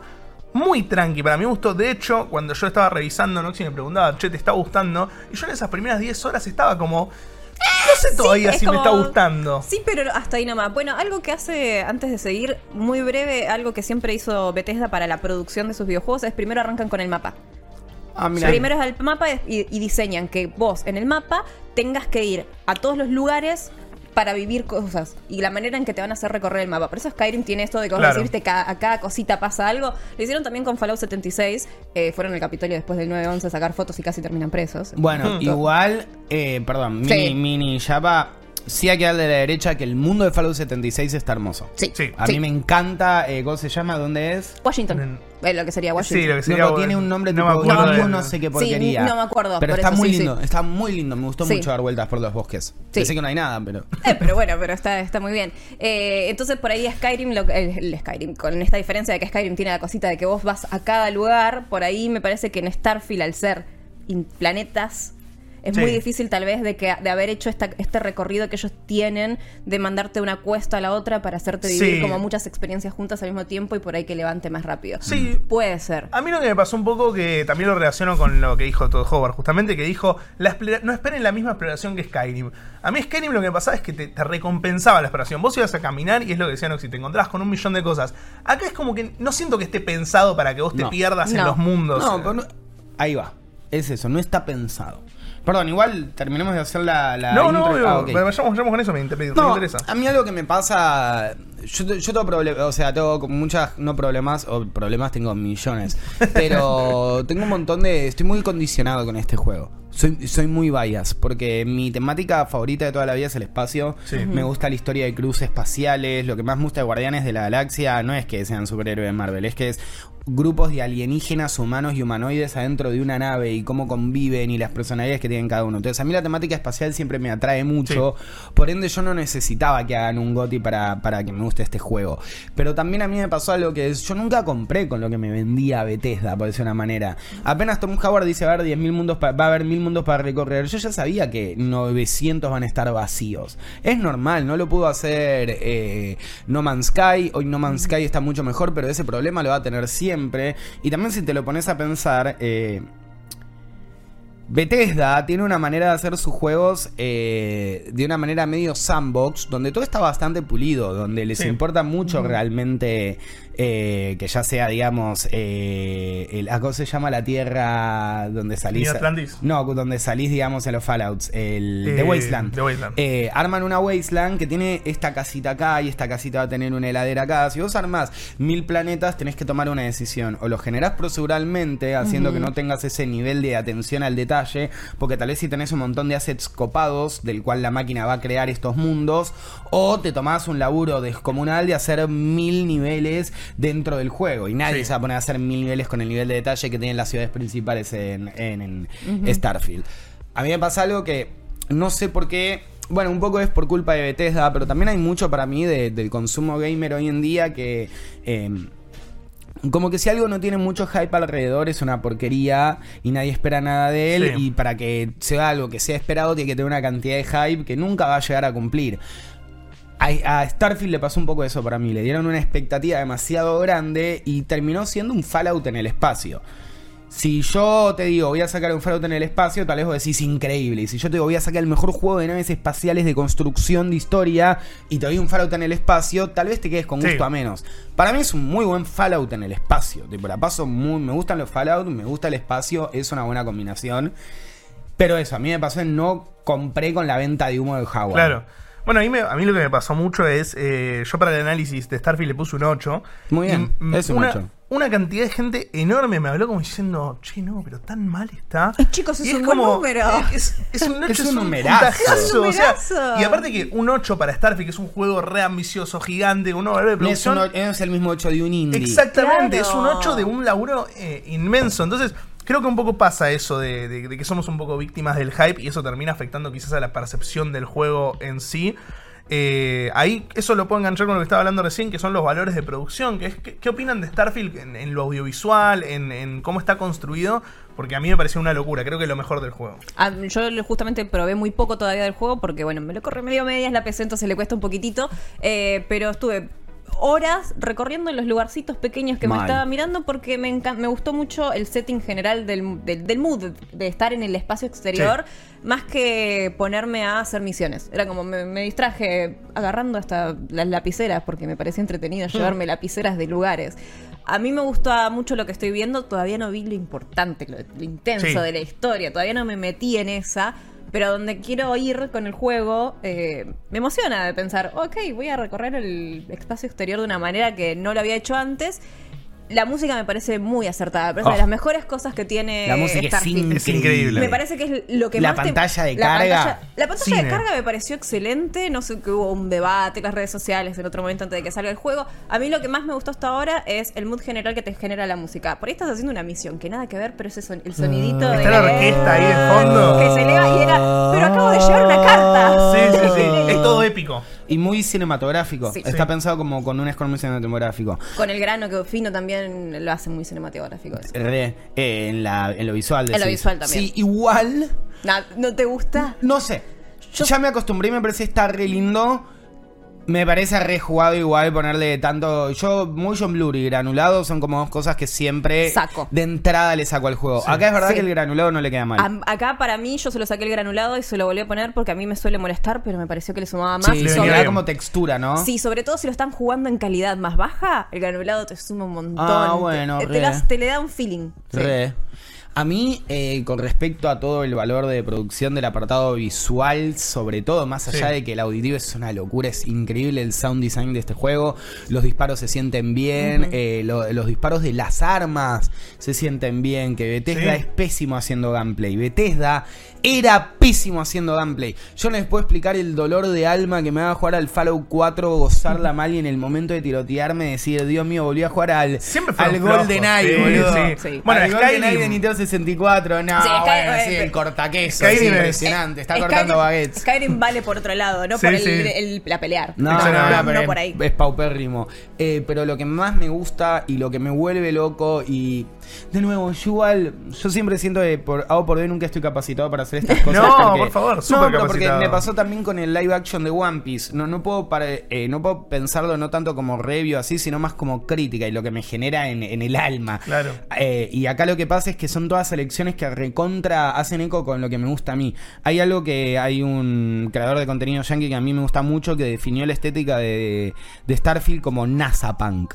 muy tranqui para mi gusto. De hecho, cuando yo estaba revisando, Noxy me preguntaba, che, ¿te está gustando? Y yo en esas primeras 10 horas estaba como... No sé todavía es si me está gustando. Sí, pero hasta ahí nomás. Bueno, algo que hace, antes de seguir, muy breve, algo que siempre hizo Bethesda para la producción de sus videojuegos es primero arrancan con el mapa. Ah, mira. Primero es el mapa y, y diseñan que vos en el mapa tengas que ir a todos los lugares para vivir cosas y la manera en que te van a hacer recorrer el mapa. Por eso Skyrim tiene esto de que vos Claro. decís, viste, cada, a cada cosita pasa algo. Lo hicieron también con Fallout 76. eh, fueron al Capitolio después del 9-11 a sacar fotos y casi terminan presos. Bueno, igual, eh, perdón, mini, Sí. mini Java, sí hay que darle a la derecha que el mundo de Fallout 76 está hermoso. Sí, Sí. A mí me encanta, eh, ¿cómo se llama? ¿Dónde es? Washington. Eh, lo que sería Washington. Sí, lo que sería... No, tiene un nombre no tipo me acuerdo de- no sé qué porquería. Sí, no me acuerdo, Pero por está eso, muy sí, lindo, sí. está muy lindo. Me gustó Sí. mucho dar vueltas por los bosques. Sí. Sé que no hay nada, pero. Eh, pero bueno, pero está, está muy bien. Eh, entonces por ahí Skyrim, lo, el, el Skyrim, con esta diferencia de que Skyrim tiene la cosita de que vos vas a cada lugar, por ahí me parece que en Starfield, al ser in- planetas, es Sí. muy difícil tal vez de que de haber hecho esta- este recorrido que ellos tienen de mandarte una cuesta a la otra para hacerte vivir Sí. como muchas experiencias juntas al mismo tiempo y por ahí que levante más rápido. Sí. Puede ser. A mí lo que me pasó un poco, que también lo relaciono con lo que dijo Todd Howard, justamente que dijo, la no esperen la misma exploración que Skyrim. A mí Skyrim lo que me pasaba es que te, te recompensaba la exploración. Vos ibas a caminar y es lo que decían, si te encontrabas con un millón de cosas. Acá es como que no siento que esté pensado para que vos te No. pierdas en No. los mundos. No, pero no- ahí va. Es eso, no está pensado. Perdón, igual terminemos de hacer la. la No, no, obvio. Ah. Vayamos, vayamos con eso, me, me No, interesa. a mí algo que me pasa. Yo, yo tengo problemas, o sea, tengo muchas, no problemas, o problemas tengo millones. <laughs> Pero tengo un montón de. Estoy muy condicionado con este juego. Soy, soy muy bias, porque mi temática favorita de toda la vida es el espacio. Sí. Me gusta la historia de cruces espaciales. Lo que más me gusta de Guardianes de la Galaxia no es que sean superhéroes de Marvel, es que es grupos de alienígenas, humanos y humanoides adentro de una nave y cómo conviven y las personalidades que tienen cada uno. Entonces, a mí la temática espacial siempre me atrae mucho. Por ende, yo no necesitaba que hagan un GOTI para, para que me guste este juego. Pero también a mí me pasó algo que es, yo nunca compré con lo que me vendía Bethesda, por decir una manera. Apenas Tom Howard dice, va a haber 10.000 mundos, va a haber mil mundos para recorrer. Yo ya sabía que 900 van a estar vacíos. Es normal, no lo pudo hacer eh, No Man's Sky. Hoy No Man's Sky está mucho mejor, pero ese problema lo va a tener siempre. Y también si te lo pones a pensar... eh, Bethesda tiene una manera de hacer sus juegos eh, de una manera medio sandbox, donde todo está bastante pulido, donde les Sí. importa mucho realmente eh, que ya sea, digamos, eh, el, ¿cómo se llama la tierra donde salís? Atlantis. No, donde salís, digamos, en los Fallouts, el Eh, The Wasteland. The Wasteland. Eh, arman una Wasteland que tiene esta casita acá y esta casita va a tener una heladera acá. Si vos armás mil planetas, tenés que tomar una decisión. O lo generás proceduralmente, haciendo que no tengas ese nivel de atención al detalle, porque tal vez si tenés un montón de assets copados, del cual la máquina va a crear estos mundos, o te tomás un laburo descomunal de hacer mil niveles dentro del juego. Y nadie Sí. se va a poner a hacer mil niveles con el nivel de detalle que tienen las ciudades principales en, en- en Starfield. A mí me pasa algo que no sé por qué. Bueno, un poco es por culpa de Bethesda, pero también hay mucho para mí de- del consumo gamer hoy en día que. eh, como que si algo no tiene mucho hype alrededor es una porquería y nadie espera nada de él Sí. y para que sea algo que sea esperado tiene que tener una cantidad de hype que nunca va a llegar a cumplir. A, a Starfield le pasó un poco eso para mí, le dieron una expectativa demasiado grande y terminó siendo un Fallout en el espacio. Si yo te digo voy a sacar un Fallout en el espacio, tal vez vos decís increíble. Y si yo te digo voy a sacar el mejor juego de naves espaciales de construcción de historia y te doy un Fallout en el espacio, tal vez te quedes con Sí. gusto a menos. Para mí es un muy buen Fallout en el espacio. Tipo, la paso muy. Me gustan los Fallout, me gusta el espacio, es una buena combinación. Pero eso, a mí me pasó en no compré con la venta de humo de Howard. Claro. Bueno, a mí, me- a mí lo que me pasó mucho es, eh, yo para el análisis de Starfield le puse un 8. Muy bien, Y, mm, es un una, 8. Una cantidad de gente enorme me habló como diciendo, che, no, pero tan mal está. Ay, chicos, es Y un buen número. Es, es <laughs> un 8, Es es, un un numerazo. Es un o sea, numerazo. y aparte que un 8 para Starfield, que es un juego re ambicioso, gigante, un de No es, producción. no es el mismo 8 de un indie. Exactamente, Claro. es un 8 de un laburo eh, inmenso. Entonces, creo que un poco pasa eso de, que somos un poco víctimas del hype y eso termina afectando quizás a la percepción del juego en sí. Eh, ahí eso lo puedo enganchar con lo que estaba hablando recién, que son los valores de producción. Es, ¿qué, opinan de Starfield en, lo audiovisual, en, cómo está construido? Porque a mí me pareció una locura, creo que es lo mejor del juego. Ah, yo justamente probé muy poco todavía del juego porque, bueno, me lo corre medio medias la PC, entonces le cuesta un poquitito. Eh, pero estuve horas recorriendo en los lugarcitos pequeños que me estaba mirando porque me, me gustó mucho el setting general del, del, del mood, de estar en el espacio exterior, más que ponerme a hacer misiones. Era como me, me distraje agarrando hasta las lapiceras porque me parecía entretenido llevarme lapiceras de lugares. A mí me gusta mucho lo que estoy viendo, todavía no vi lo importante, lo, lo intenso Sí. de la historia, todavía no me metí en esa, pero donde quiero ir con el juego, eh, me emociona de pensar, ok, voy a recorrer el espacio exterior de una manera que no lo había hecho antes. La música me parece muy acertada, me parece Oh. de las mejores cosas que tiene La música es Starfield. Es increíble. Me parece que es lo que La más te- pantalla de la carga. pantalla- la pantalla Cine. de carga me pareció excelente. No sé que hubo un debate en las redes sociales en otro momento antes de que salga el juego. A mí lo que más me gustó hasta ahora es el mood general que te genera la música. Por ahí estás haciendo una misión que nada que ver, pero ese son el sonidito de Está la orquesta ahí de fondo. que se eleva y era. Pero acabo de llevar una carta. Sí, sí, sí. <laughs> Es todo épico. Y muy cinematográfico. Sí. Está Sí. pensado como con un score muy cinematográfico. Con el grano que fino también lo hace muy cinematográfico. eso. Re, eh, en, la, en lo visual. En lo decís. visual también. Sí, igual. ¿No te gusta? No sé. Ya me acostumbré y me parece estar re lindo. Me parece re jugado igual ponerle tanto. Yo, motion blur y granulado son como dos cosas que siempre Saco. de entrada le saco al juego. Acá es verdad Sí. que el granulado no le queda mal. Am- acá para mí yo se lo saqué el granulado y se lo volví a poner porque a mí me suele molestar, pero me pareció que le sumaba más. sí, como textura, ¿no? Sí, sobre todo si lo están jugando en calidad más baja, el granulado te suma un montón. Ah, bueno, te, te re. las- te le da un feeling. Sí. A mí, eh, con respecto a todo el valor de producción del apartado visual, sobre todo, más allá Sí. de que el auditivo es una locura, es increíble el sound design de este juego, los disparos se sienten bien, eh, lo- los disparos de las armas se sienten bien, que Bethesda Sí. es pésimo haciendo gameplay. Bethesda era pésimo haciendo gameplay. Yo no les puedo explicar el dolor de alma que me va a jugar al Fallout 4, gozarla mal y en el momento de tirotearme decir, Dios mío, volví a jugar al, Siempre GoldenEye, sí, boludo. sí. Sí. Bueno, Al GoldenEye de Skyrim, Nintendo 64, no, Sí, Sky- bueno, eh, sí, el eh, cortaqueso, Skyrim es es- impresionante, está Skyrim- cortando baguettes. Skyrim vale por otro lado, no Sí, por el, sí. el- la pelear. No, No, no, no, no, no, no por ahí. es paupérrimo. Eh, pero lo que más me gusta y lo que me vuelve loco y... De nuevo, yo igual, yo siempre siento que por A o por B nunca estoy capacitado para hacer estas <laughs> cosas. No, porque- por favor, No, súper pero porque capacitado. me pasó también con el live action de One Piece. No, no, puedo para, eh, no puedo pensarlo no tanto como review así, sino más como crítica y lo que me genera en, en el alma. Claro. Eh, y acá lo que pasa es que son todas elecciones que recontra hacen eco con lo que me gusta a mí. Hay algo que hay un creador de contenido yankee que a mí me gusta mucho que definió la estética de, de Starfield como NASA Punk.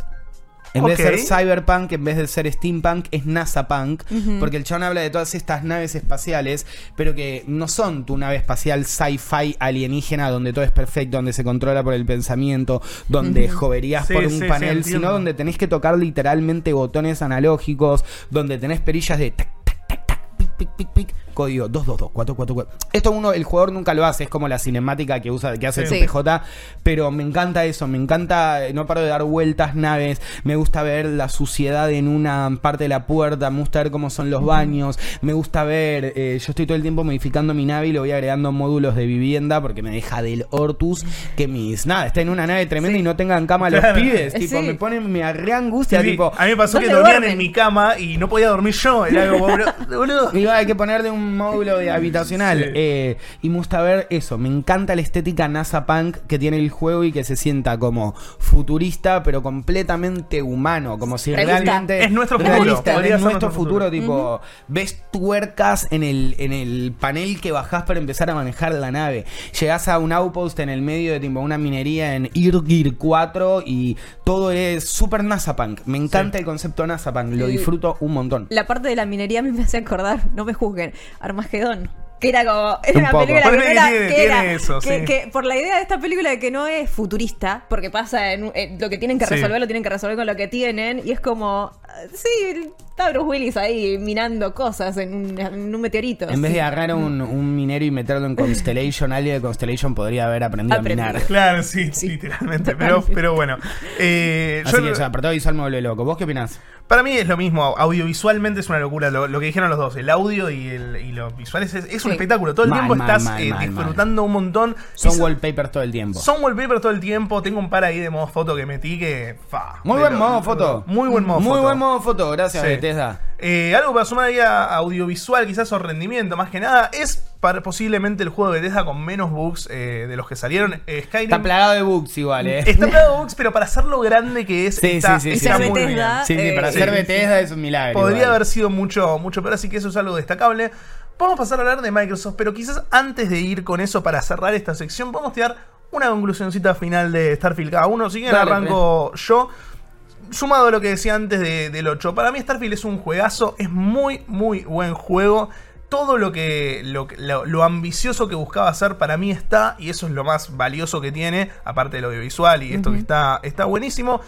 En vez de ser cyberpunk, en vez de ser steampunk, es NASA punk. Porque el chabón habla de todas estas naves espaciales, pero que no son tu nave espacial sci-fi alienígena donde todo es perfecto, donde se controla por el pensamiento, donde joverías Sí, por un sí, panel, sino donde tenés que tocar literalmente botones analógicos, donde tenés perillas de tac, tac, tac, tac, pic, pic, pic, pic, código 222 444. Esto uno el jugador nunca lo hace, es como la cinemática que usa que hace Sí. tu PJ, pero me encanta eso, me encanta no paro de dar vueltas naves, me gusta ver la suciedad en una parte de la puerta, me gusta ver cómo son los baños, me gusta ver, eh, yo estoy todo el tiempo modificando mi nave y le voy agregando módulos de vivienda porque me deja del Ortus que mis nada, está en una nave tremenda y no tengan cama los Claro. pibes, <laughs> tipo Sí. me ponen me re angustia, tipo a mí me pasó que ¿dónde dormían duermen? en mi cama y no podía dormir yo. Era como, boludo. <laughs> Iba hay que ponerle un módulo de habitacional. Sí. eh, y me gusta ver eso. Me encanta la estética NASA Punk que tiene el juego y que se sienta como futurista, pero completamente humano. Como si Realista. realmente. Es nuestro futuro, realista, podría es ser nuestro nuestro futuro. futuro. Tipo, ves tuercas en el, en el panel que bajás para empezar a manejar la nave. Llegás a un outpost en el medio de tipo una minería en Irgir 4 y todo es super NASA Punk. Me encanta el concepto NASA Punk. Lo disfruto un montón. La parte de la minería a mí me hace acordar, no me juzguen, Armagedón. Que era como. Era Un una poco. película que, no era, tiene- que era- eso, que- sí. que por la idea de esta película de que no es futurista, porque pasa en, en lo que tienen que Sí. resolver, lo tienen que resolver con lo que tienen, y es como. Sí, está Bruce Willis ahí minando cosas en un, en un meteorito. En vez de agarrar un, un minero y meterlo en Constellation, <laughs> alguien de Constellation podría haber aprendido Aprendido. a minar. Claro, sí, literalmente. Pero, pero bueno. Eh, Así yo- que, o sea, apartado visual me vuelve loco. ¿Vos qué opinás? Para mí es lo mismo, audiovisualmente es una locura lo, lo que dijeron los dos, el audio y, el, y los visuales es, es un Sí. espectáculo, todo el Mal, tiempo mal, estás mal, eh, mal, disfrutando un montón. Son wallpapers todo el tiempo. Son wallpaper todo el tiempo, tengo un par ahí de modo foto que metí que... Fa, Muy buen lo- modo foto. Muy buen modo Muy foto. buen modo foto, gracias Sí. Eh, algo para sumar ahí a audiovisual, quizás o rendimiento, más que nada, es para- posiblemente el juego de Bethesda con menos bugs eh, de los que salieron. Eh, Skyrim Está plagado de bugs igual, eh. está plagado de bugs, pero para ser lo grande que es, Sí, está, sí, sí, está muy Bethesda, Sí, sí, para eh, ser sí. Bethesda es un milagro. Podría igual. haber sido mucho, mucho peor, así que eso es algo destacable. Vamos a pasar a hablar de Microsoft, pero quizás antes de ir con eso para cerrar esta sección, vamos a tirar una conclusioncita final de Starfield cada uno. Si quieren, Dale, arranco yo. Sumado a lo que decía antes de- del 8, para mí Starfield es un juegazo, es muy, muy buen juego. Todo lo que lo, lo ambicioso que buscaba hacer para mí está, y eso es lo más valioso que tiene, aparte del audiovisual y esto que está, está buenísimo.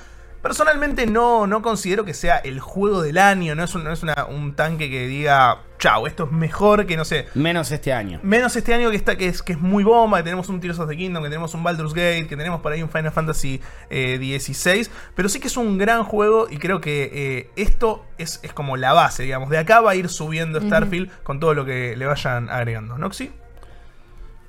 Personalmente no, no considero que sea el juego del año, no es, un, no es una- un tanque que diga, chau, esto es mejor que no sé. Menos este año. Menos este año que está que es, que es muy bomba, que tenemos un Tears of the Kingdom, que tenemos un Baldur's Gate, que tenemos por ahí un Final Fantasy eh, 16. Pero sí que es un gran juego y creo que eh, esto es, es como la base, digamos. De acá va a ir subiendo Starfield con todo lo que le vayan agregando. ¿Noxy?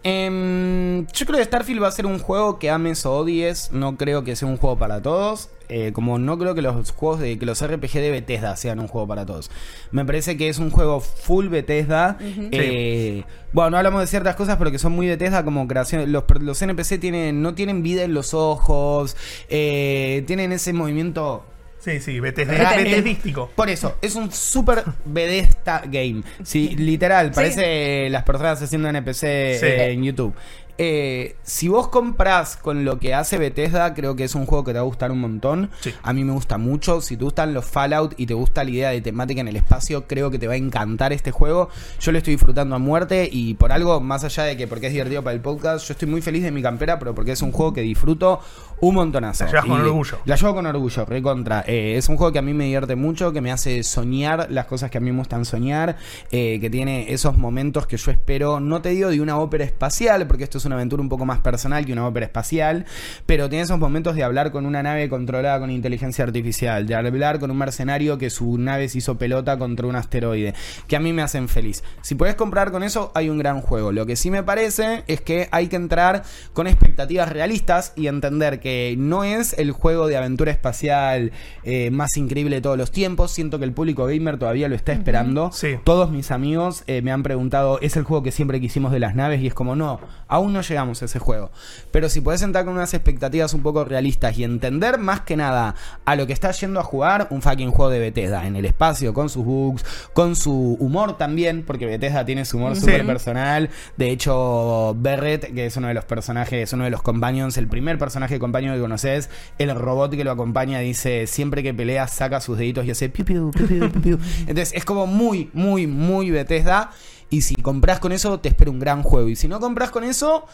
Em, yo creo que Starfield va a ser un juego que ames o odies. No creo que sea un juego para todos. Eh, como no creo que los juegos de que los RPG de Bethesda sean un juego para todos. Me parece que es un juego full Bethesda. Eh, bueno, no hablamos de ciertas cosas, pero que son muy Bethesda, como creación. Los, los NPC tienen, no tienen vida en los ojos. eh, tienen ese movimiento Sí, sí, Bethesda, Bethesdístico. Por eso, es un super Bethesda game. Sí, literal, Sí. parece las personas haciendo NPC Sí. en YouTube. Eh, si vos compras con lo que hace Bethesda, creo que es un juego que te va a gustar un montón. Sí. A mí me gusta mucho. Si te gustan los Fallout y te gusta la idea de temática en el espacio, creo que te va a encantar este juego. Yo lo estoy disfrutando a muerte y por algo, más allá de que porque es divertido para el podcast, yo estoy muy feliz de mi campera, pero porque es un juego que disfruto un montonazo. La llevas con orgullo. La llevo con orgullo, recontra. Eh, es un juego que a mí me divierte mucho, que me hace soñar las cosas que a mí me gustan soñar, eh, que tiene esos momentos que yo espero, no te digo de una ópera espacial, porque esto es una aventura un poco más personal que una ópera espacial, pero tiene esos momentos de hablar con una nave controlada con inteligencia artificial, de hablar con un mercenario que su nave se hizo pelota contra un asteroide, que a mí me hacen feliz. Si puedes comprar con eso, hay un gran juego. Lo que sí me parece es que hay que entrar con expectativas realistas y entender que no es el juego de aventura espacial eh, más increíble de todos los tiempos. Siento que el público gamer todavía lo está esperando. Sí. Todos mis amigos eh, me han preguntado, ¿es el juego que siempre quisimos de las naves? Y es como, no, aún no llegamos a ese juego. Pero si puedes entrar con unas expectativas un poco realistas y entender más que nada a lo que estás yendo a jugar, un fucking juego de Bethesda, en el espacio, con sus bugs, con su humor también, porque Bethesda tiene su humor Sí. súper personal. De hecho, Barrett, que es uno de los personajes, uno de los companions, el primer personaje companion que conoces, el robot que lo acompaña dice, siempre que pelea saca sus deditos y hace piu, piu, piu, piu, piu. <laughs> Entonces es como muy, muy, muy Bethesda. Y si compras con eso, te espera un gran juego. Y si no compras con eso,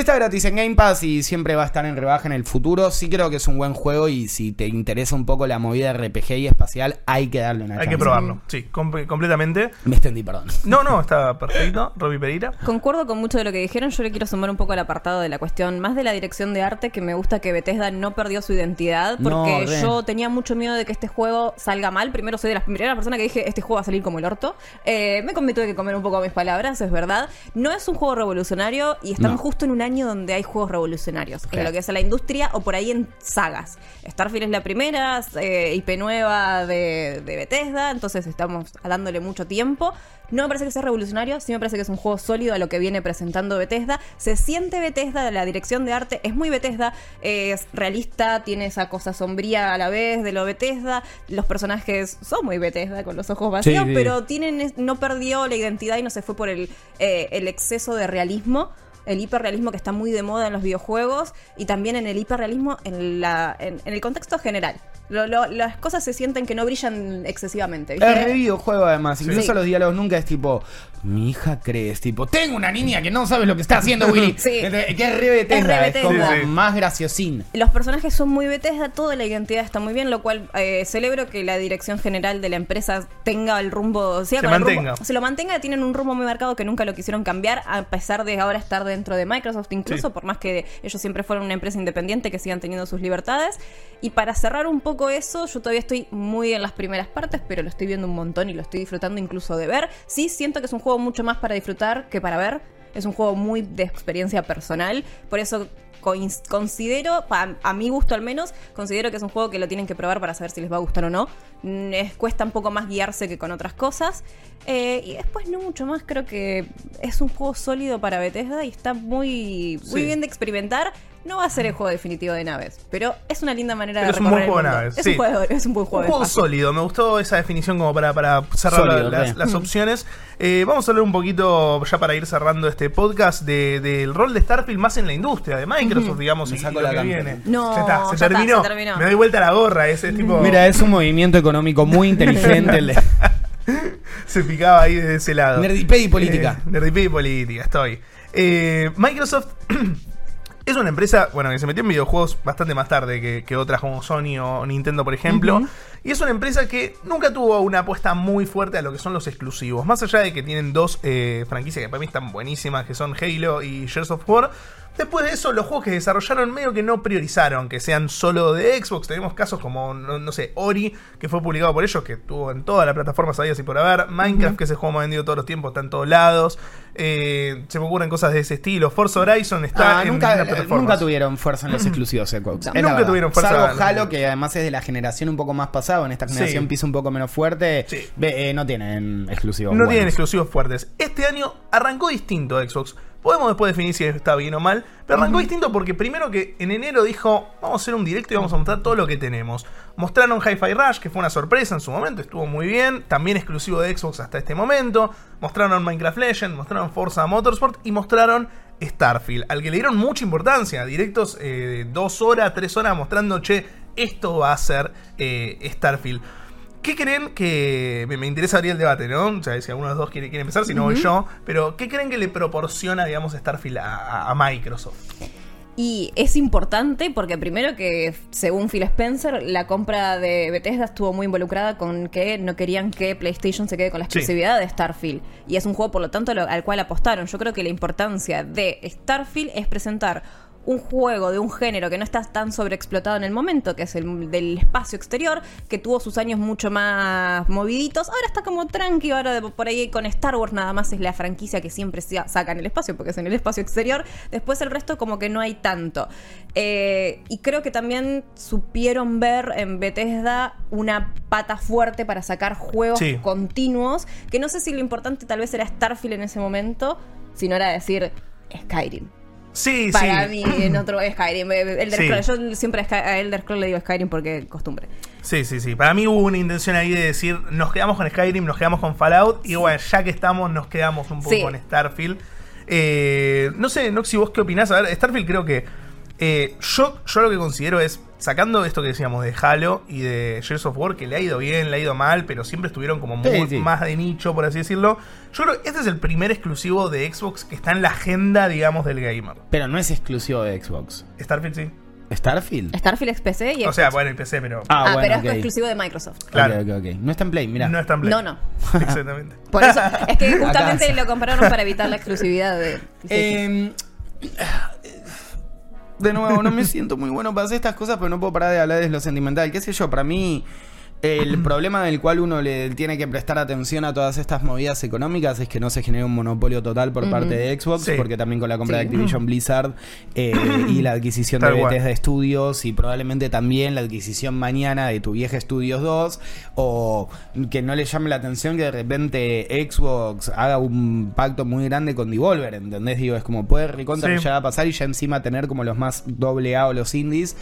está gratis en Game Pass y siempre va a estar en rebaja en el futuro. Sí creo que es un buen juego y si te interesa un poco la movida RPG y espacial, hay que darle una Hay chance. que probarlo. Sí, com- completamente. Me extendí, perdón. No, no, está perfecto. Robbie Pereira. Concuerdo con mucho de lo que dijeron. Yo le quiero sumar un poco al apartado de la cuestión más de la dirección de arte, que me gusta que Bethesda no perdió su identidad, porque No, yo tenía mucho miedo de que este juego salga mal. Primero soy de las primeras personas que dije, este juego va a salir como el orto. Eh, me tuve que comer un poco mis palabras, es verdad. No es un juego revolucionario y están No. justo en un año donde hay juegos revolucionarios, Ok. en lo que es la industria o por ahí en sagas. Starfield es la primera, eh, IP nueva de, de Bethesda, entonces estamos dándole mucho tiempo. No me parece que sea revolucionario, sí me parece que es un juego sólido a lo que viene presentando Bethesda. Se siente Bethesda, la dirección de arte es muy Bethesda, es realista, tiene esa cosa sombría a la vez de lo Bethesda. Los personajes son muy Bethesda con los ojos vacíos, Sí, sí. pero tienen no perdió la identidad y no se fue por el, eh, el exceso de realismo. El hiperrealismo que está muy de moda en los videojuegos y también en el hiperrealismo en, la, en, en el contexto general. Lo- lo- las cosas se sienten que no brillan excesivamente. ¿viste? Es re videojuego además. Incluso Sí. los diálogos nunca es tipo, mi hija cree, es tipo, tengo una niña que no sabe lo que está haciendo Willy. <laughs> Sí. Entonces, Que es re Bethesda, Es re es, como Sí, sí. más graciosín. Los personajes son muy Bethesda, toda la identidad está muy bien, lo cual eh, celebro que la dirección general de la empresa tenga el rumbo, siga Se con el mantenga. rumbo- se lo mantenga, tienen un rumbo muy marcado que nunca lo quisieron cambiar, a pesar de ahora estar dentro de Microsoft, incluso Sí. por más que ellos siempre fueron una empresa independiente, que sigan teniendo sus libertades. Y para cerrar un poco eso, yo todavía estoy muy en las primeras partes, pero lo estoy viendo un montón y lo estoy disfrutando incluso de ver. Sí, siento que es un juego mucho más para disfrutar que para ver. Es un juego muy de experiencia personal. Por eso considero, a mi gusto al menos, considero que es un juego que lo tienen que probar para saber si les va a gustar o no. Mm, es- cuesta un poco más guiarse que con otras cosas. Eh, y después no mucho más, creo que es un juego sólido para Bethesda y está muy, muy Sí. bien de experimentar. No va a ser el juego definitivo de naves, pero es una linda manera Pero de es un buen juego de naves, Es, sí. un juego, es un buen Un juego de juego espacio. sólido, me gustó esa definición como para, para cerrar Sólido, las, opciones. Eh, vamos a hablar un poquito, ya para ir cerrando este podcast, de- del rol de Starfield más en la industria, de Microsoft, digamos, Me saco y lo la que viene. No, ya está, se, ya está, terminó. se terminó. Me doy vuelta la gorra, ese es tipo... Mira, es un movimiento económico muy inteligente. el <laughs> de- <laughs> se picaba ahí desde ese lado. Nerdipedia y política. Eh, nerdipedia y política, estoy. Eh, Microsoft <clears throat> es una empresa, bueno, que se metió en videojuegos bastante más tarde que, que otras como Sony o Nintendo, por ejemplo. Y es una empresa que nunca tuvo una apuesta muy fuerte a lo que son los exclusivos. Más allá de que tienen dos eh, franquicias que para mí están buenísimas, que son Halo y Gears of War. Después de eso, los juegos que desarrollaron medio que no priorizaron que sean solo de Xbox. Tenemos casos como, no, no sé, Ori, que fue publicado por ellos, que estuvo en todas las plataformas ahí así por haber. Minecraft, que es el juego más vendido todos los tiempos, está en todos lados. Eh, se me ocurren cosas de ese estilo. Forza Horizon está Ah, en nunca, las plataformas. nunca tuvieron fuerza en los exclusivos Xbox. No. Es la Nunca tuvieron fuerza. Salvo Halo, que además es de la generación un poco más pasada. En esta generación Sí. pisa un poco menos fuerte. Sí. Eh, no tienen exclusivos. No buenos. tienen exclusivos fuertes. Este año arrancó distinto Xbox. Podemos después definir si está bien o mal. Pero arrancó distinto porque primero que en enero dijo, vamos a hacer un directo y vamos a mostrar todo lo que tenemos. Mostraron Hi-Fi Rush, que fue una sorpresa en su momento, estuvo muy bien. También exclusivo de Xbox hasta este momento. Mostraron Minecraft Legends, mostraron Forza Motorsport y mostraron Starfield, al que le dieron mucha importancia, directos eh, de dos horas, tres horas mostrando, che, esto va a ser eh, Starfield. ¿Qué creen que.? Me, me interesa abrir el debate, ¿no? O sea, si alguno de los dos quiere, quiere empezar, si no voy yo. Pero, ¿qué creen que le proporciona, digamos, Starfield a, a- Microsoft? Y es importante porque primero que, según Phil Spencer, la compra de Bethesda estuvo muy involucrada con que no querían que PlayStation se quede con la Sí. exclusividad de Starfield. Y es un juego, por lo tanto, lo- al cual apostaron. Yo creo que la importancia de Starfield es presentar un juego de un género que no está tan sobreexplotado en el momento, que es el del espacio exterior, que tuvo sus años mucho más moviditos. Ahora está como tranqui, ahora de- por ahí con Star Wars nada más es la franquicia que siempre se saca en el espacio, porque es en el espacio exterior. Después el resto como que no hay tanto. Eh, y creo que también supieron ver en Bethesda una pata fuerte para sacar juegos Sí. continuos, que no sé si lo importante tal vez era Starfield en ese momento, sino era decir Skyrim. Sí, Para sí. mí, en otro Skyrim. Elder Sí. Scrolls. Yo siempre a Elder Scrolls le digo Skyrim porque costumbre. Sí, sí, sí. Para mí hubo una intención ahí de decir, nos quedamos con Skyrim, nos quedamos con Fallout, y bueno, ya que estamos, nos quedamos un poco Sí. con Starfield. Eh, no sé, Noxy, vos qué opinás. A ver, Starfield creo que. eh, yo, yo lo que considero es, sacando esto que decíamos de Halo y de Gears of War, que le ha ido bien, le ha ido mal, pero siempre estuvieron como muy, Sí, sí. más de nicho, por así decirlo. Yo creo que este es el primer exclusivo de Xbox que está en la agenda, digamos, del gamer. Pero no es exclusivo de Xbox. Starfield sí. ¿Starfield? Starfield es PC y O sea, Xbox. bueno, el PC, pero Ah, Ah, bueno, pero es exclusivo de Microsoft. claro. Ok, ok, ok. No está en Play, mira. no está en Play. No, no. <laughs> <laughs> Exactamente. Por eso, es que justamente lo compraron para evitar la exclusividad de. Eh, de nuevo, no me siento muy bueno para hacer estas cosas, pero no puedo parar de hablar de lo sentimental. ¿Qué sé yo? Para mí, el <clears throat> problema del cual uno le tiene que prestar atención a todas estas movidas económicas es que no se genere un monopolio total por parte de Xbox, Sí. porque también con la compra Sí. de Activision Blizzard <clears throat> eh, y la adquisición Tal de cual. Bethesda Studios y probablemente también la adquisición mañana de tu vieja Studios 2 o que no le llame la atención que de repente Xbox haga un pacto muy grande con Devolver, ¿entendés? Digo, es como puede recontra Sí. que ya va a pasar y ya encima tener como los más doble A o los indies.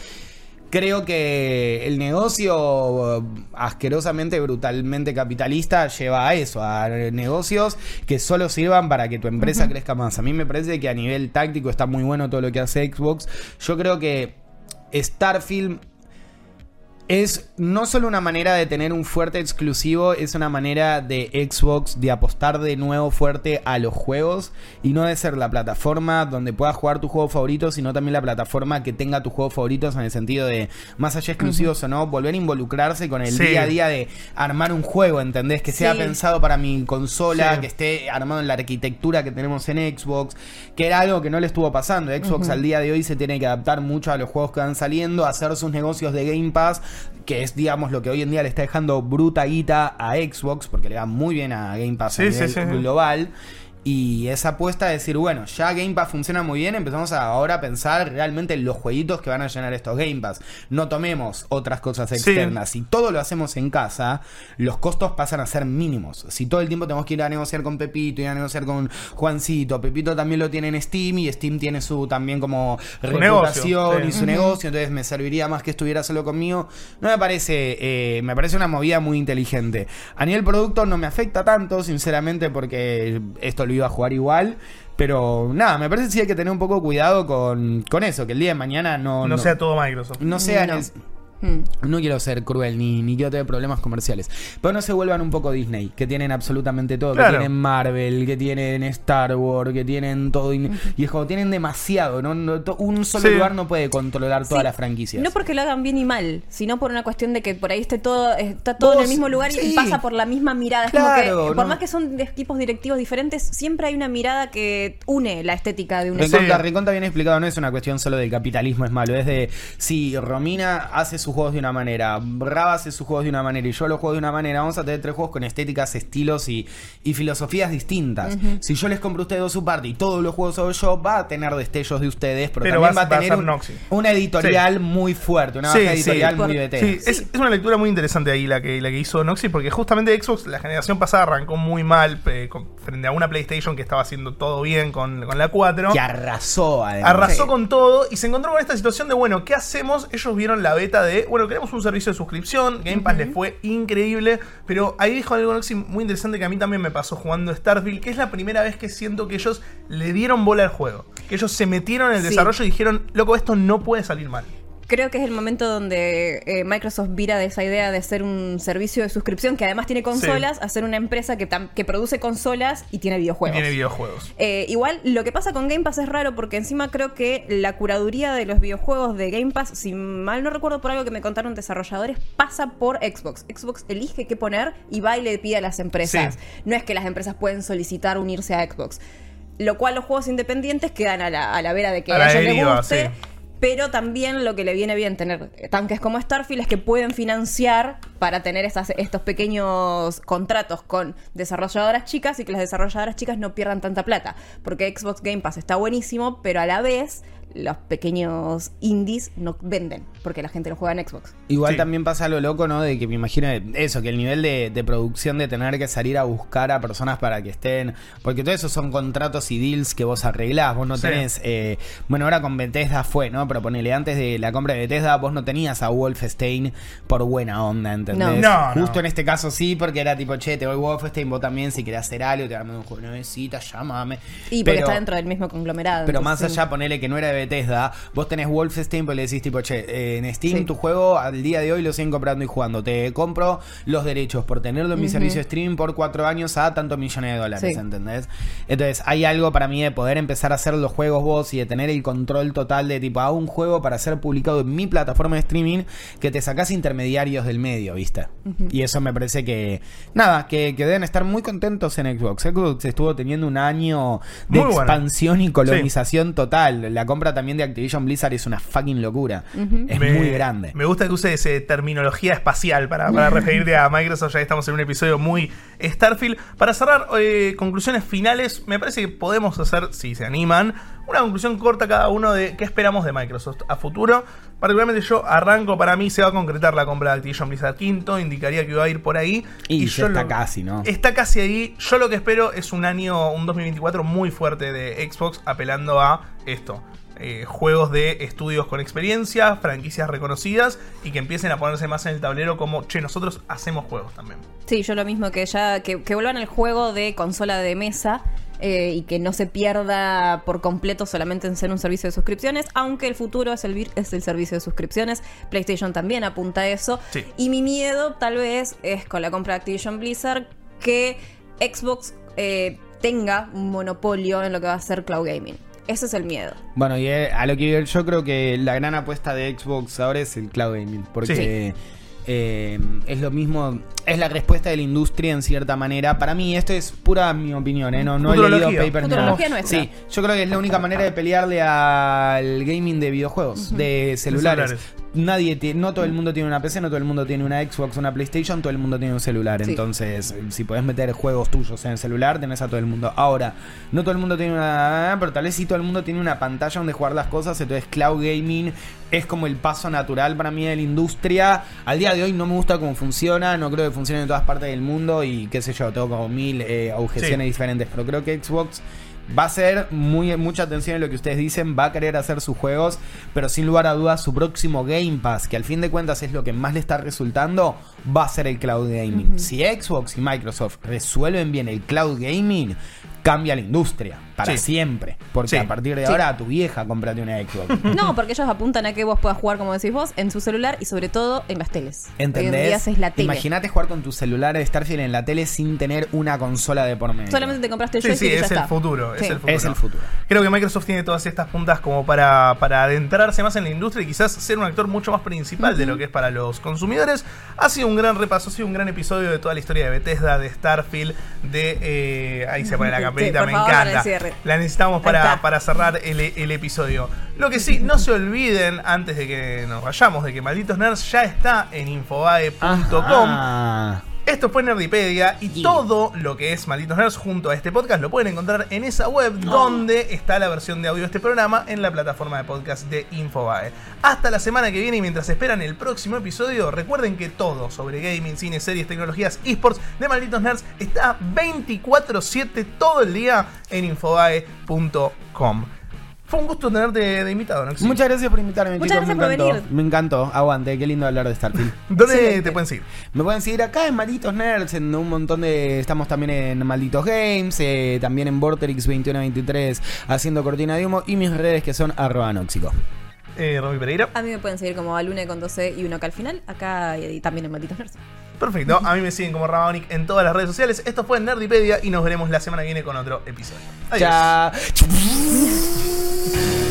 Creo que el negocio eh, asquerosamente, brutalmente capitalista lleva a eso, a negocios que solo sirvan para que tu empresa crezca más. A mí me parece que a nivel táctico está muy bueno todo lo que hace Xbox. Yo creo que Starfield es no solo una manera de tener un fuerte exclusivo, es una manera de Xbox de apostar de nuevo fuerte a los juegos y no de ser la plataforma donde puedas jugar tus juegos favoritos, sino también la plataforma que tenga tus juegos favoritos en el sentido de, más allá exclusivos o no, volver a involucrarse con el Sí. día a día de armar un juego, ¿entendés? Que sea Sí. pensado para mi consola, Sí. que esté armado en la arquitectura que tenemos en Xbox, que era algo que no le estuvo pasando. Xbox al día de hoy se tiene que adaptar mucho a los juegos que van saliendo, hacer sus negocios de Game Pass, que es, digamos, lo que hoy en día le está dejando bruta guita a Xbox, porque le va muy bien a Game Pass a Sí, nivel sí, sí. global. Y esa apuesta de decir, bueno, ya Game Pass funciona muy bien, empezamos a ahora a pensar realmente en los jueguitos que van a llenar estos Game Pass. No tomemos otras cosas externas. Si todo lo hacemos en casa, los costos pasan a ser mínimos. Si todo el tiempo tenemos que ir a negociar con Pepito, ir a negociar con Juancito, Pepito también lo tiene en Steam y Steam tiene su también como reputación negocio, y su negocio, entonces me serviría más que estuviera solo conmigo. No me parece, eh, me parece una movida muy inteligente. A nivel producto no me afecta tanto, sinceramente, porque esto lo iba a jugar igual. Pero nada, me parece que sí hay que tener un poco cuidado con, con eso, que el día de mañana no, No, sea todo Microsoft. no sea No. Hmm. no quiero ser cruel ni, ni quiero tener problemas comerciales. Pero no se vuelvan un poco Disney, que tienen absolutamente todo. Claro. Que tienen Marvel, que tienen Star Wars, que tienen todo. Y, y es como tienen demasiado. ¿no? No- to- un solo Sí. lugar no puede controlar todas Sí. las franquicias. No porque lo hagan bien y mal, sino por una cuestión de que por ahí esté todo, está todo en el mismo lugar sí. y pasa por la misma mirada. Es como que, por no. más que son de equipos directivos diferentes, siempre hay una mirada que une la estética de un Recontra, Sí. recontra bien explicado, no es una cuestión solo del capitalismo, es malo. Es de si Romina hace sus juegos de una manera, Raba hace sus juegos de una manera y yo los juego de una manera, vamos a tener tres juegos con estéticas, estilos y, y filosofías distintas. Si yo les compro a ustedes dos su parte y todos los juegos soy yo, va a tener destellos de ustedes, pero, Pero también va- a tener un- una editorial muy fuerte, una Sí, baja sí. editorial muy Bethesda. Sí, es, es una lectura muy interesante ahí la que, la que hizo Noxy, porque justamente Xbox la generación pasada arrancó muy mal eh, con- frente a una PlayStation que estaba haciendo todo bien con, con la 4. Que arrasó, además. Arrasó Sí. con todo y se encontró con esta situación de, bueno, ¿qué hacemos? Ellos vieron la beta de, bueno, queremos un servicio de suscripción, Game Pass les fue increíble, pero ahí dijo algo muy interesante que a mí también me pasó jugando Starfield, que es la primera vez que siento que ellos le dieron bola al juego. que ellos se metieron en el Sí. desarrollo y dijeron, loco, esto no puede salir mal. Creo que es el momento donde eh, Microsoft vira de esa idea de ser un servicio de suscripción que además tiene consolas a ser una empresa que, produce consolas y tiene videojuegos. tiene videojuegos. Eh, igual lo que pasa con Game Pass es raro porque encima creo que la curaduría de los videojuegos de Game Pass, si mal no recuerdo por algo que me contaron desarrolladores, pasa por Xbox. Xbox elige qué poner y va y le pide a las empresas. Sí. No es que las empresas pueden solicitar unirse a Xbox. Lo cual los juegos independientes quedan a la, a la vera de que A a, ellos les guste. sí. Pero también lo que le viene bien tener tanques como Starfield es que pueden financiar para tener estos pequeños contratos con desarrolladoras chicas y que las desarrolladoras chicas no pierdan tanta plata. Porque Xbox Game Pass está buenísimo, pero a la vez los pequeños indies no venden porque la gente lo juega en Xbox. Igual Sí. también pasa lo loco, ¿no? De que me imagino eso, que el nivel de, de producción de tener que salir a buscar a personas para que estén. Porque todo eso son contratos y deals que vos arreglás. Vos no Sí. tenés. eh, bueno, ahora con Bethesda fue, ¿no? Pero ponele, antes de la compra de Bethesda, vos no tenías a Wolfenstein por buena onda, ¿entendés? No. No, Justo no. en este caso sí, porque era tipo, che, te voy Wolfenstein, vos también, si querés hacer algo, te armé un juego de nuevecita, llámame. Y porque Pero- está dentro del mismo conglomerado. pero más allá, ponele que no era de Bethesda, vos tenés Wolfenstein, pues le decís tipo, che, eh, en Steam Sí. tu juego al día de hoy lo siguen comprando y jugando. Te compro los derechos por tenerlo en mi Ujú. servicio de streaming por cuatro años a tantos millones de dólares, Sí. ¿entendés? Entonces, hay algo para mí de poder empezar a hacer los juegos vos y de tener el control total de tipo, hago un juego para ser publicado en mi plataforma de streaming que te sacás intermediarios del medio, ¿viste? Y eso me parece que, nada, que, que deben estar muy contentos en Xbox. Xbox estuvo teniendo un año de Muy bueno. expansión y colonización total. La compra también de Activision Blizzard es una fucking locura. Es Me- muy grande. Me gusta que uses eh, terminología espacial para, para <laughs> referirte a Microsoft. Ya estamos en un episodio muy Starfield. Para cerrar, eh, conclusiones finales, me parece que podemos hacer, si se animan, una conclusión corta cada uno de qué esperamos de Microsoft a futuro. Particularmente yo arranco, para mí se va a concretar la compra de Activision Blizzard Quinto, indicaría que iba a ir por ahí. Y ya está lo- casi, ¿no? Está casi ahí. Yo lo que espero es un año, un 2024 muy fuerte de Xbox, apelando a esto. Eh, juegos de estudios con experiencia, franquicias reconocidas y que empiecen a ponerse más en el tablero como, che, nosotros hacemos juegos también. Sí, yo lo mismo que ya, que, que vuelvan al juego de consola de mesa eh, y que no se pierda por completo solamente en ser un servicio de suscripciones, aunque el futuro es el, vir- es el servicio de suscripciones. PlayStation también apunta a eso. Sí. Y mi miedo tal vez es con la compra de Activision Blizzard que Xbox eh, tenga un monopolio en lo que va a ser cloud gaming. Ese es el miedo. Bueno, y eh, a lo que yo creo que la gran apuesta de Xbox ahora es el cloud gaming. Porque eh, es lo mismo, es la respuesta de la industria en cierta manera. Para mí, esto es pura mi opinión, ¿eh? no, no he leído papers ni Futurología nada. nuestra. Sí, yo creo que es la única manera de pelearle al gaming de videojuegos, de celulares. celulares. Nadie tiene, no todo el mundo tiene una PC, no todo el mundo tiene una Xbox, una PlayStation, todo el mundo tiene un celular. Sí. Entonces, si podés meter juegos tuyos en el celular, tenés a todo el mundo. Ahora, no todo el mundo tiene una, pero tal vez sí todo el mundo tiene una pantalla donde jugar las cosas. Entonces, cloud gaming es como el paso natural para mí de la industria. Al día de hoy no me gusta cómo funciona, no creo que funcione en todas partes del mundo y qué sé yo, tengo como mil eh, objeciones Sí. diferentes. Pero creo que Xbox va a ser muy, mucha atención en lo que ustedes dicen, va a querer hacer sus juegos, pero sin lugar a dudas su próximo Game Pass, que al fin de cuentas es lo que más le está resultando, va a ser el cloud gaming. Si Xbox y Microsoft resuelven bien el cloud gaming, cambia la industria para Sí. siempre. Porque Sí. a partir de Sí. ahora a tu vieja cómprate una Xbox. <laughs> No, porque ellos apuntan a que vos puedas jugar, como decís vos, en su celular y sobre todo en las teles. Hoy en día ¿Entendés? es la tele. Imagínate jugar con tu celular de Starfield en la tele sin tener una consola de por medio. Solamente te compraste el Sí, joystick sí, y ya es el está. futuro, es Sí. el futuro. Es el futuro. Creo que Microsoft tiene todas estas puntas como para, para adentrarse más en la industria y quizás ser un actor mucho más principal de lo que es para los consumidores. Ha sido un gran repaso, ha sido un gran episodio de toda la historia de Bethesda, de Starfield, de... eh, ahí se pone la Sí, <laughs> camperita, por me favor, encanta. el cierre. La necesitamos para, para cerrar el, el episodio. Lo que sí, no se olviden, antes de que nos vayamos, de que Malditos Nerds ya está en infobae.com. Esto fue Nerdipedia y todo lo que es Malditos Nerds junto a este podcast lo pueden encontrar en esa web donde está la versión de audio de este programa en la plataforma de podcast de Infobae. Hasta la semana que viene y mientras esperan el próximo episodio, recuerden que todo sobre gaming, cine, series, tecnologías, esports de Malditos Nerds está 24/7 todo el día en infobae.com. Fue un gusto tenerte de invitado, ¿no? Muchas gracias por invitarme, Muchas chicos. gracias me por encantó. venir. Me encantó. Aguante, qué lindo hablar de Starfield. <laughs> ¿Dónde te pueden seguir? Me pueden seguir acá en Malditos Nerds, en un montón de... Estamos también en Malditos Games, eh, también en Vorterix2123, haciendo cortina de humo, y mis redes que son arroba anóxico. Eh, Romy Pereira. A mí me pueden seguir como Alune con 12 y uno acá al final, acá y, y también en Malditos Nerds. Perfecto, a mí me siguen como Rabaonic en todas las redes sociales. Esto fue Nerdipedia y nos veremos la semana que viene con otro episodio. Adiós. Chao.